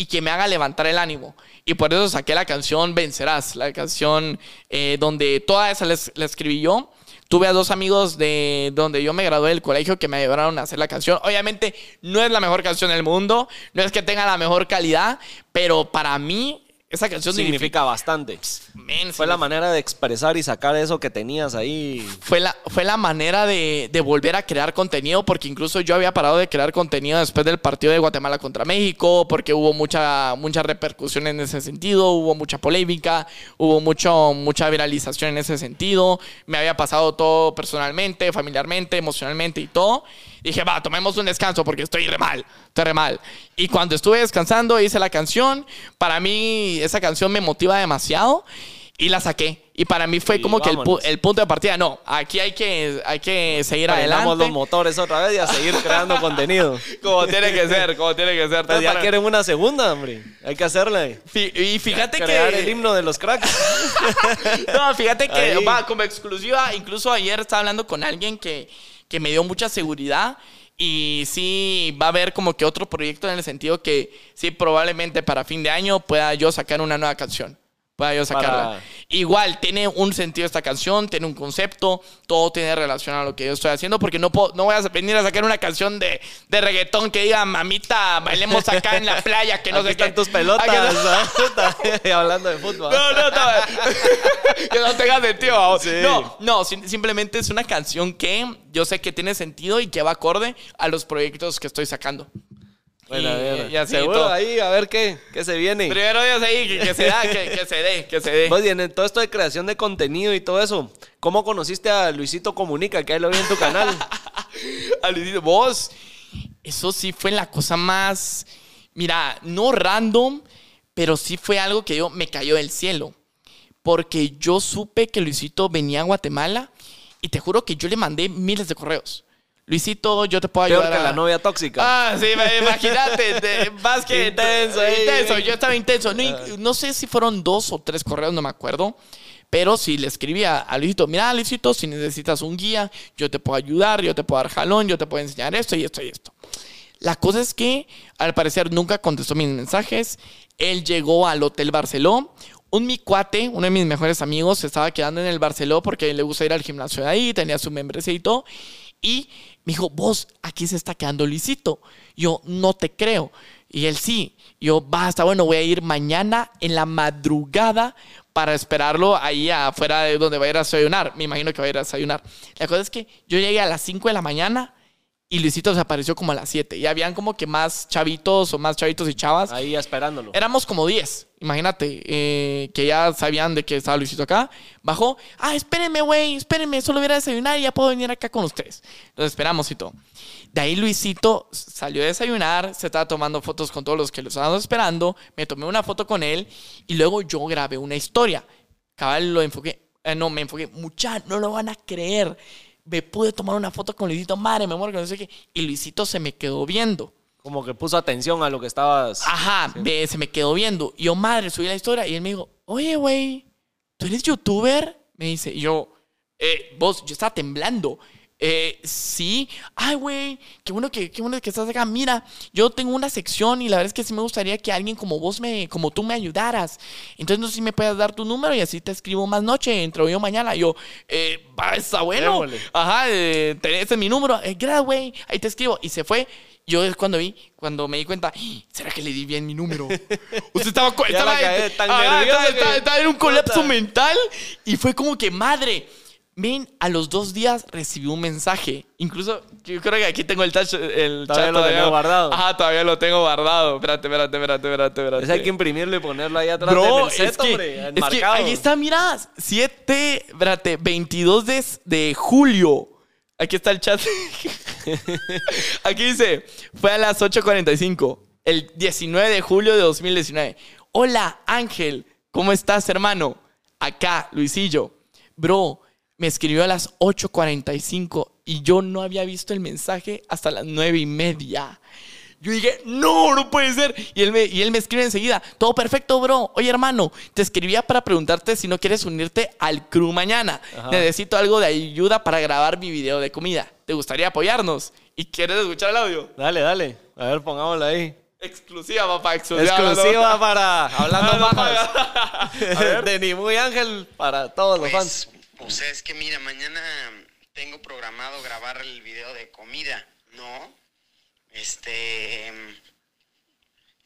Speaker 1: y que me haga levantar el ánimo. Y por eso saqué la canción Vencerás, la canción eh, donde toda esa la, es- la escribí yo. Tuve a dos amigos de donde yo me gradué del colegio que me ayudaron a hacer la canción. Obviamente no es la mejor canción del mundo, no es que tenga la mejor calidad, pero para mí esa canción
Speaker 2: Significa bastante.
Speaker 1: Men,
Speaker 2: Fue la manera de expresar y sacar eso que tenías ahí.
Speaker 1: fue la, fue la manera de, de volver a crear contenido, porque incluso yo había parado de crear contenido después del partido de Guatemala contra México, porque hubo mucha, mucha repercusión en ese sentido, hubo mucha polémica, hubo mucho, mucha viralización en ese sentido. Me había pasado todo personalmente, familiarmente, emocionalmente y todo. Dije, va, tomemos un descanso porque estoy re mal, estoy re mal. Y cuando estuve descansando, hice la canción. Para mí, esa canción me motiva demasiado y la saqué. Y para mí fue
Speaker 2: Y
Speaker 1: como que el, el punto de partida. No, aquí hay que, hay que seguir
Speaker 2: Prendamos
Speaker 1: adelante.
Speaker 2: los motores otra vez y a seguir creando [laughs] contenido.
Speaker 1: Como tiene que ser, como tiene que ser.
Speaker 2: Pues ya
Speaker 1: Para-
Speaker 2: quieren una segunda, hombre. Hay que hacerle.
Speaker 1: Fi- Y fíjate
Speaker 2: Crear
Speaker 1: que...
Speaker 2: el himno de los cracks. [laughs]
Speaker 1: No, fíjate que
Speaker 2: Ahí.
Speaker 1: va, como exclusiva, incluso ayer estaba hablando con alguien que, que me dio mucha seguridad y sí va a haber como que otro proyecto en el sentido que sí probablemente para fin de año pueda yo sacar una nueva canción. Pueda yo sacarla.
Speaker 2: Para-
Speaker 1: Igual, tiene un sentido esta canción, tiene un concepto, todo tiene relación a lo que yo estoy haciendo, porque no, puedo, no voy a venir a sacar una canción de, de reggaetón que diga, mamita, bailemos acá en la [laughs] playa, que no
Speaker 2: Aquí
Speaker 1: sé
Speaker 2: están
Speaker 1: qué.
Speaker 2: tus pelotas. Y [laughs] hablando de fútbol.
Speaker 1: no, no, no. [laughs] que no tenga sentido.
Speaker 2: Sí.
Speaker 1: No, no, sim- simplemente es una canción que yo sé que tiene sentido y que va acorde a los proyectos que estoy sacando.
Speaker 2: Bueno,
Speaker 1: Y-
Speaker 2: a ver.
Speaker 1: y así
Speaker 2: Seguro
Speaker 1: todo.
Speaker 2: ahí, a ver qué, qué se viene.
Speaker 1: Primero Dios ahí, que, que se da, que, que se dé, que se dé.
Speaker 2: Pues bien, en todo esto de creación de contenido y todo eso, ¿cómo conociste a Luisito Comunica? Que ahí lo vi en tu canal. [laughs]
Speaker 1: A Luisito, vos, eso sí fue la cosa más, mira, no random, pero sí fue algo que yo me cayó del cielo. Porque yo supe que Luisito venía a Guatemala y te juro que yo le mandé miles de correos. Luisito, yo te puedo
Speaker 2: Peor
Speaker 1: ayudar.
Speaker 2: que
Speaker 1: a-
Speaker 2: la novia tóxica.
Speaker 1: Ah, sí, imagínate, te- más que
Speaker 2: Intenso
Speaker 1: intenso, yo estaba intenso. No, y- no sé si fueron dos o tres correos, no me acuerdo. Pero sí le escribí a, a Luisito, mira Luisito, si necesitas un guía, yo te puedo ayudar, yo te puedo dar jalón, yo te puedo enseñar esto y esto y esto. La cosa es que al parecer nunca contestó mis mensajes. Él llegó al Hotel Barceló. Un mi cuate, uno de mis mejores amigos, se estaba quedando en el Barceló porque le gusta ir al gimnasio de ahí, tenía su y todo. Y me dijo, vos, aquí se está quedando Luisito. Yo no te creo. Y él sí. Yo, basta, bueno, voy a ir mañana en la madrugada para esperarlo ahí afuera de donde va a ir a desayunar. Me imagino que va a ir a desayunar. La cosa es que yo llegué a las 5 de la mañana y Luisito se apareció como a las 7. Y habían como que más chavitos o más chavitos y chavas.
Speaker 2: Ahí esperándolo.
Speaker 1: Éramos como 10. Imagínate, eh, que ya sabían de que estaba Luisito acá. Bajó. Ah, espérenme, güey, espérenme. Solo voy a desayunar y ya puedo venir acá con ustedes. Entonces esperamos y todo. De ahí Luisito salió a desayunar, se estaba tomando fotos con todos los que lo estaban esperando. Me tomé una foto con él y luego yo grabé una historia. Cabal lo enfoqué. eh, no, me enfoqué. Mucha, no lo van a creer me pude tomar una foto con Luisito, madre, me muero que no sé qué. Y Luisito se me quedó viendo.
Speaker 2: Como que puso atención a lo que estabas.
Speaker 1: Ajá, se me quedó viendo. Y yo, madre, subí la historia y él me dijo, oye, güey, ¿tú eres youtuber? Me dice, y yo, eh, vos, yo estaba temblando. Eh, sí, ay, güey, qué bueno que, qué bueno que estás acá. Mira, yo tengo una sección y la verdad es que sí me gustaría que alguien como vos me, como tú me ayudaras. Entonces no sé si me puedes dar tu número y así te escribo más noche, entro yo mañana. Yo, eh, va, está bueno. Ajá, eh, tenés ese es mi número. Eh, gracias, güey, ahí te escribo. Y se fue. Yo es cuando vi, cuando me di cuenta, "Ih, ¿será que le di bien mi número? [laughs] Usted estaba, estaba, en un colapso mental y fue como que, madre, ven, a los dos días recibí un mensaje. Incluso, yo creo que aquí tengo el, touch, el
Speaker 2: Todavía
Speaker 1: chat
Speaker 2: lo tenés guardado.
Speaker 1: Ajá, todavía lo tengo guardado. Espérate, espérate, espérate, espérate, espérate.
Speaker 2: Hay que imprimirlo y ponerlo ahí atrás
Speaker 1: Bro,
Speaker 2: del set,
Speaker 1: es que,
Speaker 2: hombre.
Speaker 1: es que ahí está, mira, 7, espérate, 22 de, de julio. Aquí está el chat. [laughs] Aquí dice, fue a las 8.45, el 19 de julio de 2019. Hola, Ángel, ¿cómo estás, hermano? Acá, Luisillo. Bro, me escribió a las 8.45 y yo no había visto el mensaje hasta las 9 y media. Yo dije, no, no puede ser. Y él, me, y él me escribe enseguida, todo perfecto, bro. Oye, hermano, te escribía para preguntarte si no quieres unirte al crew mañana. Necesito algo de ayuda para grabar mi video de comida. ¿Te gustaría apoyarnos? ¿Y quieres escuchar el audio?
Speaker 2: Dale, dale. A ver, pongámoslo ahí.
Speaker 1: Exclusiva, papá, exclusiva.
Speaker 2: Exclusiva para [laughs] Hablando
Speaker 1: Hablando
Speaker 2: Pajas. [laughs] [laughs] De ni muy ángel para todos los fans.
Speaker 3: Pues, es que mira, mañana tengo programado grabar el video de comida, ¿no? Este.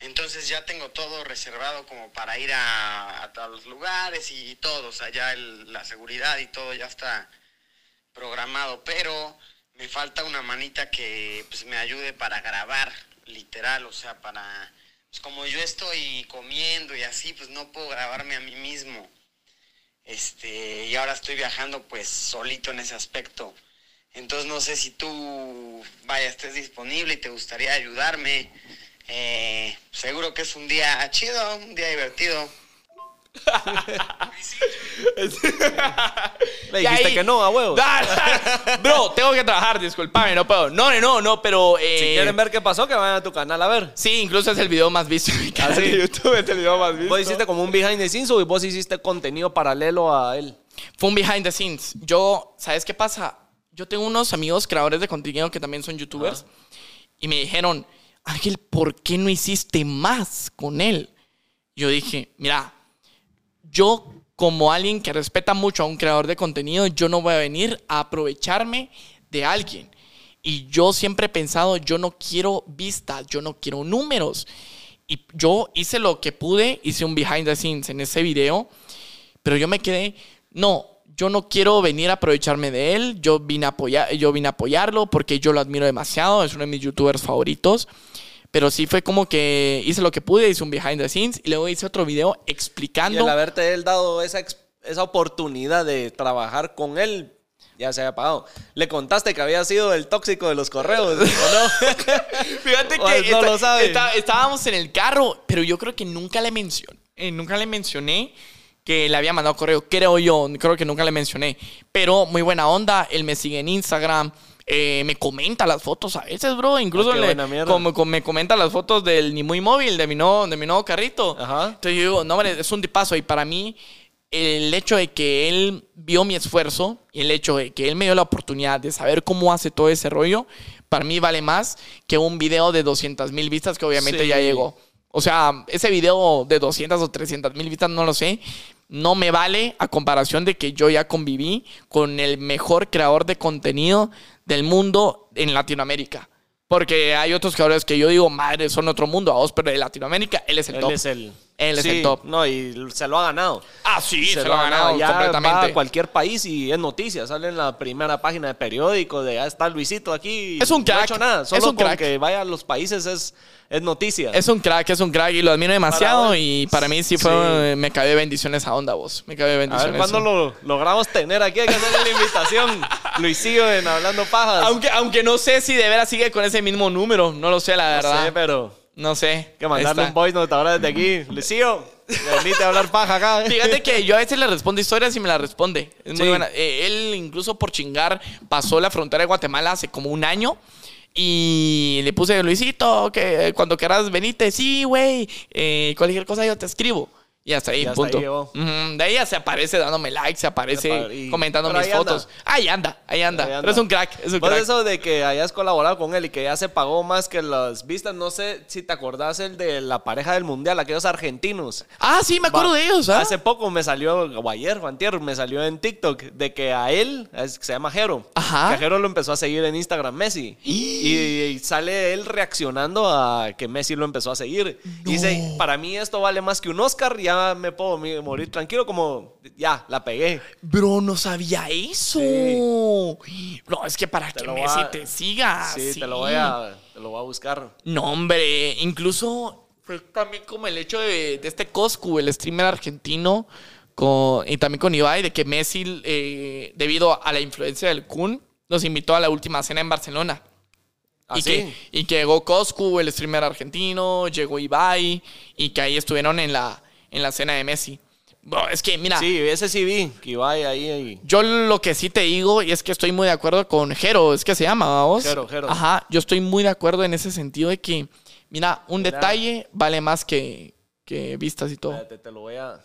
Speaker 3: Entonces ya tengo todo reservado como para ir a, a todos los lugares y todo. O sea, ya la seguridad y todo ya está programado. Pero me falta una manita que pues, me ayude para grabar, literal. O sea, para. Pues como yo estoy comiendo y así, pues no puedo grabarme a mí mismo. Este, y ahora estoy viajando pues solito en ese aspecto. Entonces no sé si tú, vaya, estés disponible y te gustaría ayudarme. Eh, seguro que es un día chido, un día divertido. [laughs]
Speaker 2: Le dijiste
Speaker 1: ahí-
Speaker 2: que no, a huevo.
Speaker 1: Ah, Bro, tengo que trabajar, disculpame, no puedo. No, no, no, pero. eh,
Speaker 2: Si quieren ver qué pasó, que vayan a tu canal a ver.
Speaker 1: Sí, incluso es el video más visto en mi canal
Speaker 2: ¿Ah, sí?
Speaker 1: de YouTube. Es el video más visto.
Speaker 2: Vos hiciste como un behind the scenes o vos hiciste contenido paralelo a él.
Speaker 1: Fue un behind the scenes. Yo, ¿sabes qué pasa? Yo tengo unos amigos creadores de contenido que también son youtubers y me dijeron, Ángel, ¿por qué no hiciste más con él? Yo dije, mira, yo como alguien que respeta mucho a un creador de contenido, yo no voy a venir a aprovecharme de alguien. Y yo siempre he pensado, yo no quiero vistas, yo no quiero números. Y yo hice lo que pude, hice un behind the scenes en ese video, pero yo me quedé, no, yo no quiero venir a aprovecharme de él, yo vine a, yo vine apoyarlo porque yo lo admiro demasiado, es uno de mis youtubers favoritos. Pero sí fue como que hice lo que pude, hice un behind the scenes y luego hice otro video
Speaker 2: Y
Speaker 1: explicando.
Speaker 2: el haberte él dado esa, esa oportunidad de trabajar con él, ya se había pagado. Le contaste que había sido el tóxico de los correos, ¿o no? [laughs]
Speaker 1: Fíjate [laughs] que
Speaker 2: él no lo sabe.
Speaker 1: esta- estábamos en el carro, pero yo creo que nunca le mencioné, eh, nunca le mencioné que le había mandado correo, creo yo, creo que nunca le mencioné, pero muy buena onda, él me sigue en Instagram, eh, me comenta las fotos a veces, bro, incluso
Speaker 2: Ah,
Speaker 1: le- como, como me comenta las fotos del ni muy móvil, de mi nuevo, de mi nuevo carrito.
Speaker 2: Ajá.
Speaker 1: Entonces yo digo, no, hombre, es un tipazo y para mí el hecho de que él vio mi esfuerzo y el hecho de que él me dio la oportunidad de saber cómo hace todo ese rollo, para mí vale más que un video de 200 mil vistas que obviamente
Speaker 2: Sí.
Speaker 1: ya llegó. O sea, ese video de 200 o 300 mil vistas, no lo sé, no me vale a comparación de que yo ya conviví con el mejor creador de contenido del mundo en Latinoamérica. Porque hay otros jugadores que yo digo, madre, son otro mundo, a vos, pero de Latinoamérica, él es el
Speaker 2: Él
Speaker 1: top.
Speaker 2: es el.
Speaker 1: Él es
Speaker 2: Sí,
Speaker 1: el top.
Speaker 2: No, y se lo ha ganado.
Speaker 1: Ah, sí, se, lo ha ganado
Speaker 2: Ya
Speaker 1: completamente.
Speaker 2: va a cualquier país y es noticia. Sale en la primera página de periódico de ya está Luisito aquí.
Speaker 1: Es un
Speaker 2: No ha
Speaker 1: crack,
Speaker 2: hecho nada.
Speaker 1: es
Speaker 2: Solo
Speaker 1: un
Speaker 2: con
Speaker 1: crack.
Speaker 2: que vaya a los países es, es noticia.
Speaker 1: Es un crack, es un crack y lo admiro demasiado
Speaker 2: Para-
Speaker 1: y para mí sí fue,
Speaker 2: Sí.
Speaker 1: me cabe bendiciones a onda vos, me cabe
Speaker 2: a
Speaker 1: bendiciones.
Speaker 2: ver cuándo lo logramos tener aquí. Hay que hacerle la invitación. [laughs] Luisillo en Hablando Pajas.
Speaker 1: Aunque, aunque no sé si de veras sigue con ese mismo número, no lo sé la
Speaker 2: no
Speaker 1: verdad.
Speaker 2: sé, pero
Speaker 1: No sé.
Speaker 2: que mandarle un voice note ahora desde aquí. Venite a hablar paja acá. [laughs]
Speaker 1: Fíjate que yo a veces le respondo historias y me las responde. Es muy buena. Eh, él incluso por chingar pasó la frontera de Guatemala hace como un año. Y le puse, Luisito, que cuando quieras venite, sí, güey. Eh, cualquier cosa yo te escribo. Y hasta ahí,
Speaker 2: Y hasta
Speaker 1: punto.
Speaker 2: ahí
Speaker 1: De ahí ya se aparece dándome likes, se aparece
Speaker 2: Y-
Speaker 1: comentando
Speaker 2: pero
Speaker 1: mis
Speaker 2: ahí anda.
Speaker 1: fotos. Ahí anda, ahí anda.
Speaker 2: Ahí anda.
Speaker 1: Pero es un crack, es un
Speaker 2: Pues
Speaker 1: crack.
Speaker 2: eso de que hayas colaborado con él y que ya se pagó más que las vistas, no sé si te acordás el de la pareja del mundial, aquellos argentinos.
Speaker 1: Ah, sí, me acuerdo
Speaker 2: Va,
Speaker 1: de ellos, ¿ah?
Speaker 2: Hace poco me salió, o ayer o antier, me salió en TikTok de que a él, es- se llama Jero,
Speaker 1: Ajá.
Speaker 2: que a Jero lo empezó a seguir en Instagram Messi. Y, y sale él reaccionando a que Messi lo empezó a seguir. Y dice, para mí esto vale más que un Oscar, ya me puedo morir tranquilo, como ya, la pegué.
Speaker 1: Bro, no sabía eso. Bro, es que para
Speaker 2: Te
Speaker 1: que Messi
Speaker 2: a-
Speaker 1: te siga.
Speaker 2: Sí, te lo voy a, te lo voy a buscar.
Speaker 1: No, hombre, incluso fue también como el hecho de, de este Coscu, el streamer argentino, con, y también con Ibai, de que Messi, eh, debido a la influencia del Kun, nos invitó a la última cena en Barcelona.
Speaker 2: ¿Ah,
Speaker 1: y,
Speaker 2: sí?
Speaker 1: que, y que llegó Coscu, el streamer argentino, llegó Ibai, y que ahí estuvieron en la, en la cena de Messi. Es que, mira,
Speaker 2: Sí, ese sí vi, que iba ahí. ahí.
Speaker 1: yo lo que sí te digo, y es que estoy muy de acuerdo con Jero, es que se llama, vamos.
Speaker 2: Jero, Jero.
Speaker 1: Ajá, yo estoy muy de acuerdo en ese sentido de que, mira, un
Speaker 2: Mira.
Speaker 1: detalle vale más que, que vistas y todo.
Speaker 2: Espérate, te lo voy a.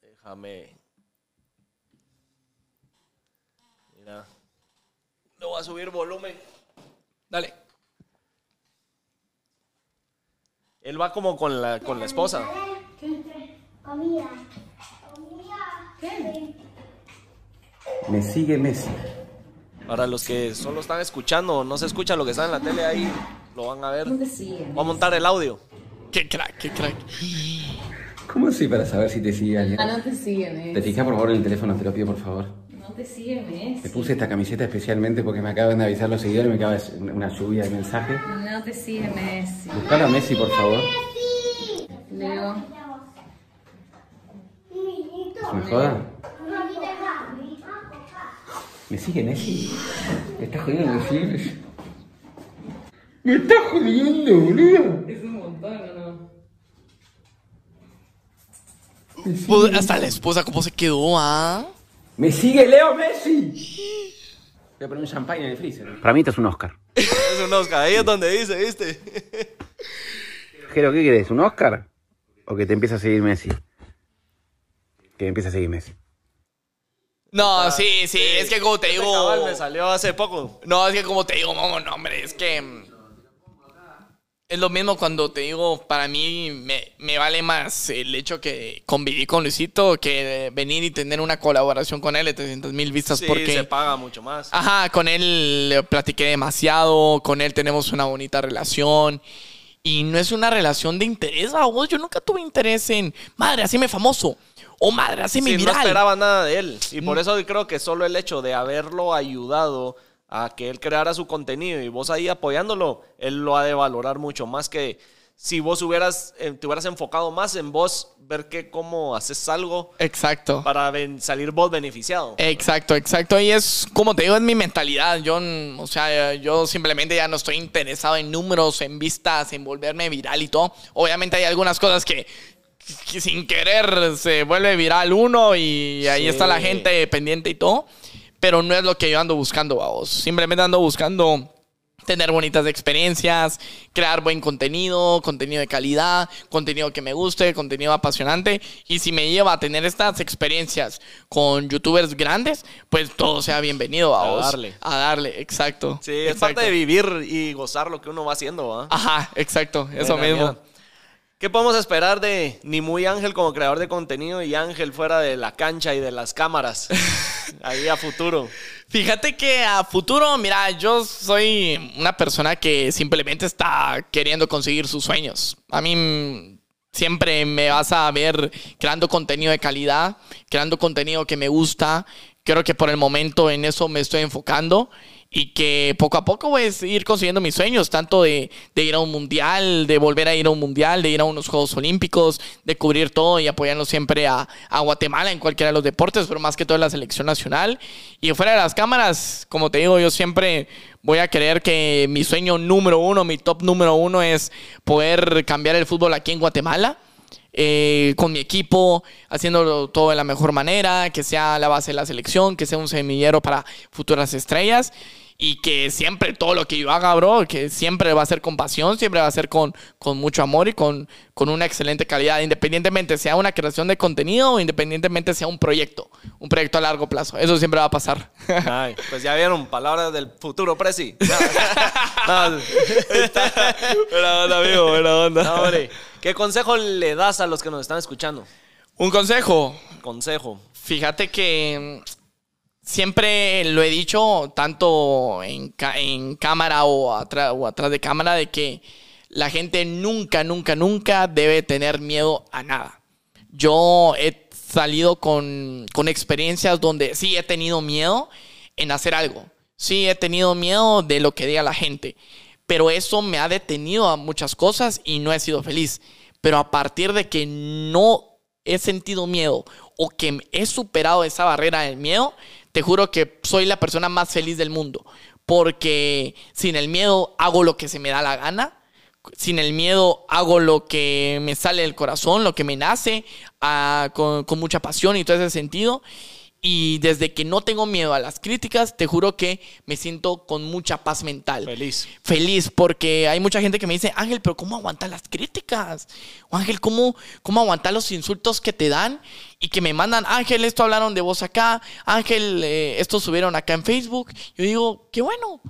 Speaker 2: Déjame. Mira. Le voy a subir volumen.
Speaker 1: Dale.
Speaker 2: Él va como con la, con la esposa.
Speaker 4: Comida. Comida.
Speaker 5: Me sigue Messi.
Speaker 2: Para los que solo están escuchando o no se escucha lo que está en la tele ahí, lo van a ver.
Speaker 6: No te siguen.
Speaker 2: Voy a montar el audio.
Speaker 1: Qué crack, qué crack.
Speaker 5: ¿Cómo así para saber si te sigue alguien?
Speaker 6: Ah, no te siguen,
Speaker 5: Te
Speaker 6: eh.
Speaker 5: fijas por favor en el teléfono, te lo pido por favor.
Speaker 6: No te siguen, eh.
Speaker 5: Te puse esta camiseta especialmente porque me acaban de avisar los seguidores, me acaba de una lluvia de mensajes.
Speaker 6: No te siguen, eh.
Speaker 5: Buscalo a Messi, por favor.
Speaker 6: Leo.
Speaker 5: ¿Me joda? ¿Me sigue Messi? ¿Me estás jodiendo? ¿Me sigue Messi? ¿Me estás jodiendo, boludo?
Speaker 6: Es un montón, ¿o no?
Speaker 1: Pues, hasta la esposa, ¿cómo se quedó, ah?
Speaker 5: ¡Me sigue Leo Messi! Voy a poner un champagne en el freezer. Para mí esto es un Oscar. [laughs]
Speaker 2: Es un Oscar. Ahí es donde dice, ¿viste?
Speaker 5: Jero, ¿qué querés? ¿Un Oscar? ¿O que te empiece a seguir Messi? Que empiece a seguir Messi.
Speaker 1: No, sí, sí, es que como te
Speaker 2: Este
Speaker 1: digo...
Speaker 2: me salió hace poco.
Speaker 1: No, es que como te digo, no, no, hombre, es que... mm, Es lo mismo cuando te digo, para mí me, me vale más el hecho que conviví con Luisito que venir y tener una colaboración con él de 300 mil vistas
Speaker 2: Sí,
Speaker 1: porque...
Speaker 2: se paga mucho más.
Speaker 1: Ajá, con él le platiqué demasiado, con él tenemos una bonita relación. Y no es una relación de interés, a vos. Yo nunca tuve interés en, madre, haceme famoso. O madre, haceme
Speaker 2: Sí, no
Speaker 1: viral.
Speaker 2: esperaba nada de él. Y
Speaker 1: Mm.
Speaker 2: por eso creo que solo el hecho de haberlo ayudado a que él creara su contenido y vos ahí apoyándolo, él lo ha de valorar mucho más que si vos hubieras, eh, te hubieras enfocado más en vos, ver que cómo haces algo
Speaker 1: Exacto.
Speaker 2: para ven- salir vos beneficiado.
Speaker 1: Exacto, exacto. Y es, como te digo, es mi mentalidad. Yo, o sea, yo simplemente ya no estoy interesado en números, en vistas, en volverme viral y todo. Obviamente hay algunas cosas que, que sin querer se vuelve viral uno y ahí
Speaker 2: Sí.
Speaker 1: está la gente pendiente y todo. Pero no es lo que yo ando buscando, vamos. Simplemente ando buscando tener bonitas experiencias, crear buen contenido, contenido de calidad, contenido que me guste, contenido apasionante. Y si me lleva a tener estas experiencias con youtubers grandes, pues todo sea bienvenido a,
Speaker 2: A
Speaker 1: vos.
Speaker 2: darle.
Speaker 1: A darle, exacto.
Speaker 2: Sí, es
Speaker 1: exacto.
Speaker 2: parte de vivir y gozar lo que uno va haciendo, ¿va?
Speaker 1: Ajá, exacto, eso mismo.
Speaker 2: ¿Qué podemos esperar de ni muy Ángel como creador de contenido y Ángel fuera de la cancha y de las cámaras? [laughs] Ahí a futuro.
Speaker 1: Fíjate que a futuro, mira, yo soy una persona que simplemente está queriendo conseguir sus sueños. A mí siempre me vas a ver creando contenido de calidad, creando contenido que me gusta. Creo que por el momento en eso me estoy enfocando y que poco a poco voy a ir consiguiendo mis sueños, tanto de, ir a un mundial, de volver a ir a un mundial, de ir a unos Juegos Olímpicos, de cubrir todo y apoyando siempre a, a Guatemala en cualquiera de los deportes, pero más que todo en la selección nacional. Y fuera de las cámaras, como te digo, yo siempre voy a creer que mi sueño número uno, mi top número uno es poder cambiar el fútbol aquí en Guatemala. Eh, con mi equipo, haciéndolo todo de la mejor manera, que sea la base de la selección, que sea un semillero para futuras estrellas y que siempre todo lo que yo haga, bro, que siempre va a ser con pasión, siempre va a ser con, con mucho amor y con, con una excelente calidad, independientemente sea una creación de contenido o independientemente sea un proyecto, un proyecto a largo plazo. Eso siempre va a pasar.
Speaker 2: Ay, pues ya vieron, palabras del futuro presi. [laughs] No, no.
Speaker 1: buena onda, amigo, buena onda.
Speaker 2: No, hombre. ¿Qué consejo le das a los que nos están escuchando?
Speaker 1: Un consejo.
Speaker 2: Consejo.
Speaker 1: Fíjate que siempre lo he dicho, tanto en, en cámara o, atra- o atrás de cámara, de que la gente nunca, nunca, nunca debe tener miedo a nada. Yo he salido con, con experiencias donde sí he tenido miedo en hacer algo. Sí he tenido miedo de lo que diga la gente. Pero eso me ha detenido a muchas cosas y no he sido feliz. Pero a partir de que no he sentido miedo o que he superado esa barrera del miedo, te juro que soy la persona más feliz del mundo. Porque sin el miedo hago lo que se me da la gana. Sin el miedo hago lo que me sale del corazón, lo que me nace, ah, con, con mucha pasión y todo ese sentido. Y desde que no tengo miedo a las críticas, te juro que me siento con mucha paz mental.
Speaker 2: Feliz.
Speaker 1: Feliz, porque hay mucha gente que me dice, Ángel, pero ¿cómo aguantas las críticas? O Ángel, ¿cómo, ¿cómo aguantas los insultos que te dan? Y que me mandan, Ángel, esto hablaron de vos acá, Ángel, eh, esto subieron acá en Facebook. Yo digo, qué bueno.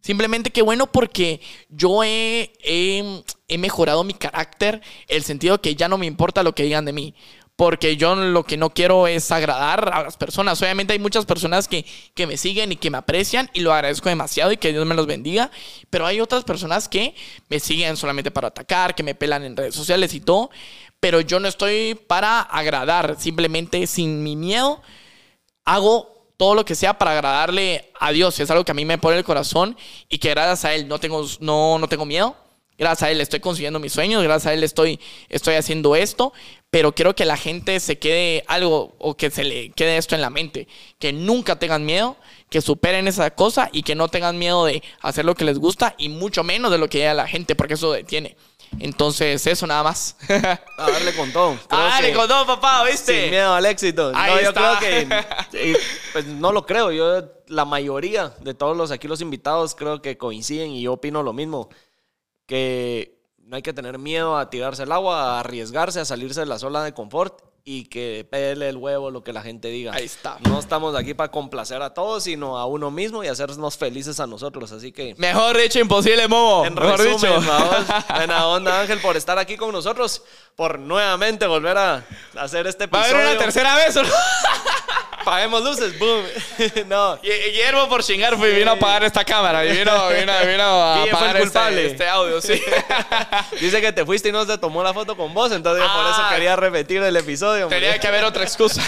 Speaker 1: Simplemente qué bueno porque yo he, he, mejorado mi carácter, el sentido que ya no me importa lo que digan de mí. Porque yo lo que no quiero es agradar a las personas. Obviamente hay muchas personas que, que me siguen y que me aprecian y lo agradezco demasiado y que Dios me los bendiga. Pero hay otras personas que me siguen solamente para atacar, que me pelan en redes sociales y todo. Pero yo no estoy para agradar. Simplemente sin mi miedo hago todo lo que sea para agradarle a Dios. Es algo que a mí me pone el corazón y que gracias a Él no tengo, no, no tengo miedo. Gracias a Él estoy consiguiendo mis sueños, gracias a Él estoy, estoy haciendo esto, pero quiero que la gente se quede algo o que se le quede esto en la mente, que nunca tengan miedo, que superen esa cosa y que no tengan miedo de hacer lo que les gusta y mucho menos de lo que diga la gente, porque eso detiene. Entonces, eso nada más. [laughs]
Speaker 2: A darle con todo. Creo
Speaker 1: ah, le
Speaker 2: que
Speaker 1: contó, papá, ¿viste?
Speaker 2: Sin miedo al éxito.
Speaker 1: Ahí
Speaker 2: no, yo
Speaker 1: está.
Speaker 2: creo que. [laughs] Pues no lo creo. Yo, la mayoría de todos los aquí los invitados, creo que coinciden y yo opino lo mismo. Que no hay que tener miedo a tirarse al agua, a arriesgarse, a salirse de la zona de confort y que pele el huevo lo que la gente diga.
Speaker 1: Ahí está.
Speaker 2: No estamos aquí para complacer a todos, sino a uno mismo y hacernos felices a nosotros. Así que.
Speaker 1: Mejor dicho, imposible, Momo.
Speaker 2: En
Speaker 1: Mejor
Speaker 2: resumen,
Speaker 1: dicho.
Speaker 2: vamos. [laughs] buena onda Ángel por estar aquí con nosotros, por nuevamente volver a hacer este
Speaker 1: ¿Va a
Speaker 2: episodio.
Speaker 1: haber una tercera vez o no? [laughs]
Speaker 2: Paguemos luces, boom. [laughs] no.
Speaker 1: Gu- Guillermo por chingar fue y vino a apagar esta cámara y vino, vino, vino a
Speaker 2: fue
Speaker 1: apagar
Speaker 2: el
Speaker 1: este,
Speaker 2: culpable.
Speaker 1: este audio, sí. [laughs]
Speaker 2: Dice que te fuiste y no se tomó la foto con vos, entonces por eso
Speaker 1: Ah.
Speaker 2: quería repetir el episodio. hombre.
Speaker 1: Tenía que haber otra excusa.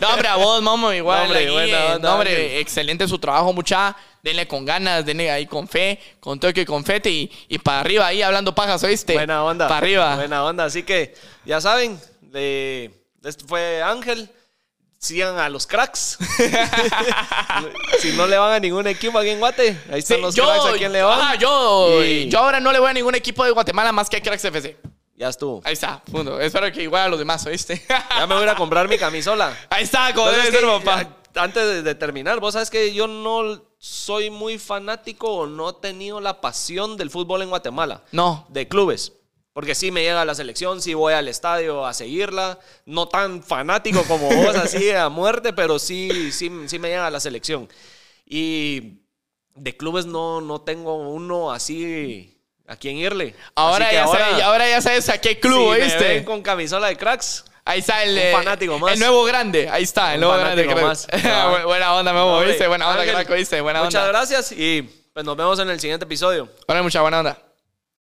Speaker 1: No, hombre, a vos, Momo, igual.
Speaker 2: No, hombre, buena
Speaker 1: eh,
Speaker 2: onda,
Speaker 1: hombre, excelente su trabajo, mucha. Denle con ganas, denle ahí con fe, con toque y confete y, y para arriba ahí hablando pajas, ¿oíste?
Speaker 2: Buena onda.
Speaker 1: Para arriba.
Speaker 2: Buena onda. Así que, ya saben, de, este fue Ángel. Sigan a los cracks. [laughs] si no le van a ningún equipo aquí en Guate, ahí están
Speaker 1: Sí,
Speaker 2: los
Speaker 1: yo,
Speaker 2: cracks aquí en León.
Speaker 1: ah, yo,
Speaker 2: Y-
Speaker 1: yo ahora no le voy a ningún equipo de Guatemala más que a Cracks FC.
Speaker 2: Ya estuvo.
Speaker 1: Ahí está, punto. Espero que igual a los demás, ¿oíste? [laughs]
Speaker 2: Ya me voy a a comprar mi camisola.
Speaker 1: Ahí está, como
Speaker 2: Entonces,
Speaker 1: debe ser,
Speaker 2: que,
Speaker 1: papá.
Speaker 2: ya, Antes de, de terminar, vos sabes que yo no soy muy fanático o no he tenido la pasión del fútbol en Guatemala.
Speaker 1: No.
Speaker 2: De clubes. Porque sí me llega la selección, sí voy al estadio a seguirla. No tan fanático como vos, así a muerte, pero sí, sí, sí me llega la selección. Y de clubes no, no tengo uno así a quién irle.
Speaker 1: Ahora, ya sabes, ahora ya sabes a qué club,
Speaker 2: si me ven con camisola de cracks,
Speaker 1: Ahí está el,
Speaker 2: Un
Speaker 1: eh,
Speaker 2: fanático más.
Speaker 1: el nuevo grande. Ahí está, el nuevo grande.
Speaker 2: más. [laughs] Ah.
Speaker 1: Bu- Buena onda, Memo, ¿viste? Buena onda,
Speaker 2: Ángel,
Speaker 1: crack, ¿viste? Buena
Speaker 2: Muchas
Speaker 1: onda.
Speaker 2: gracias y pues nos vemos en el siguiente episodio.
Speaker 1: Ahora mucha buena onda.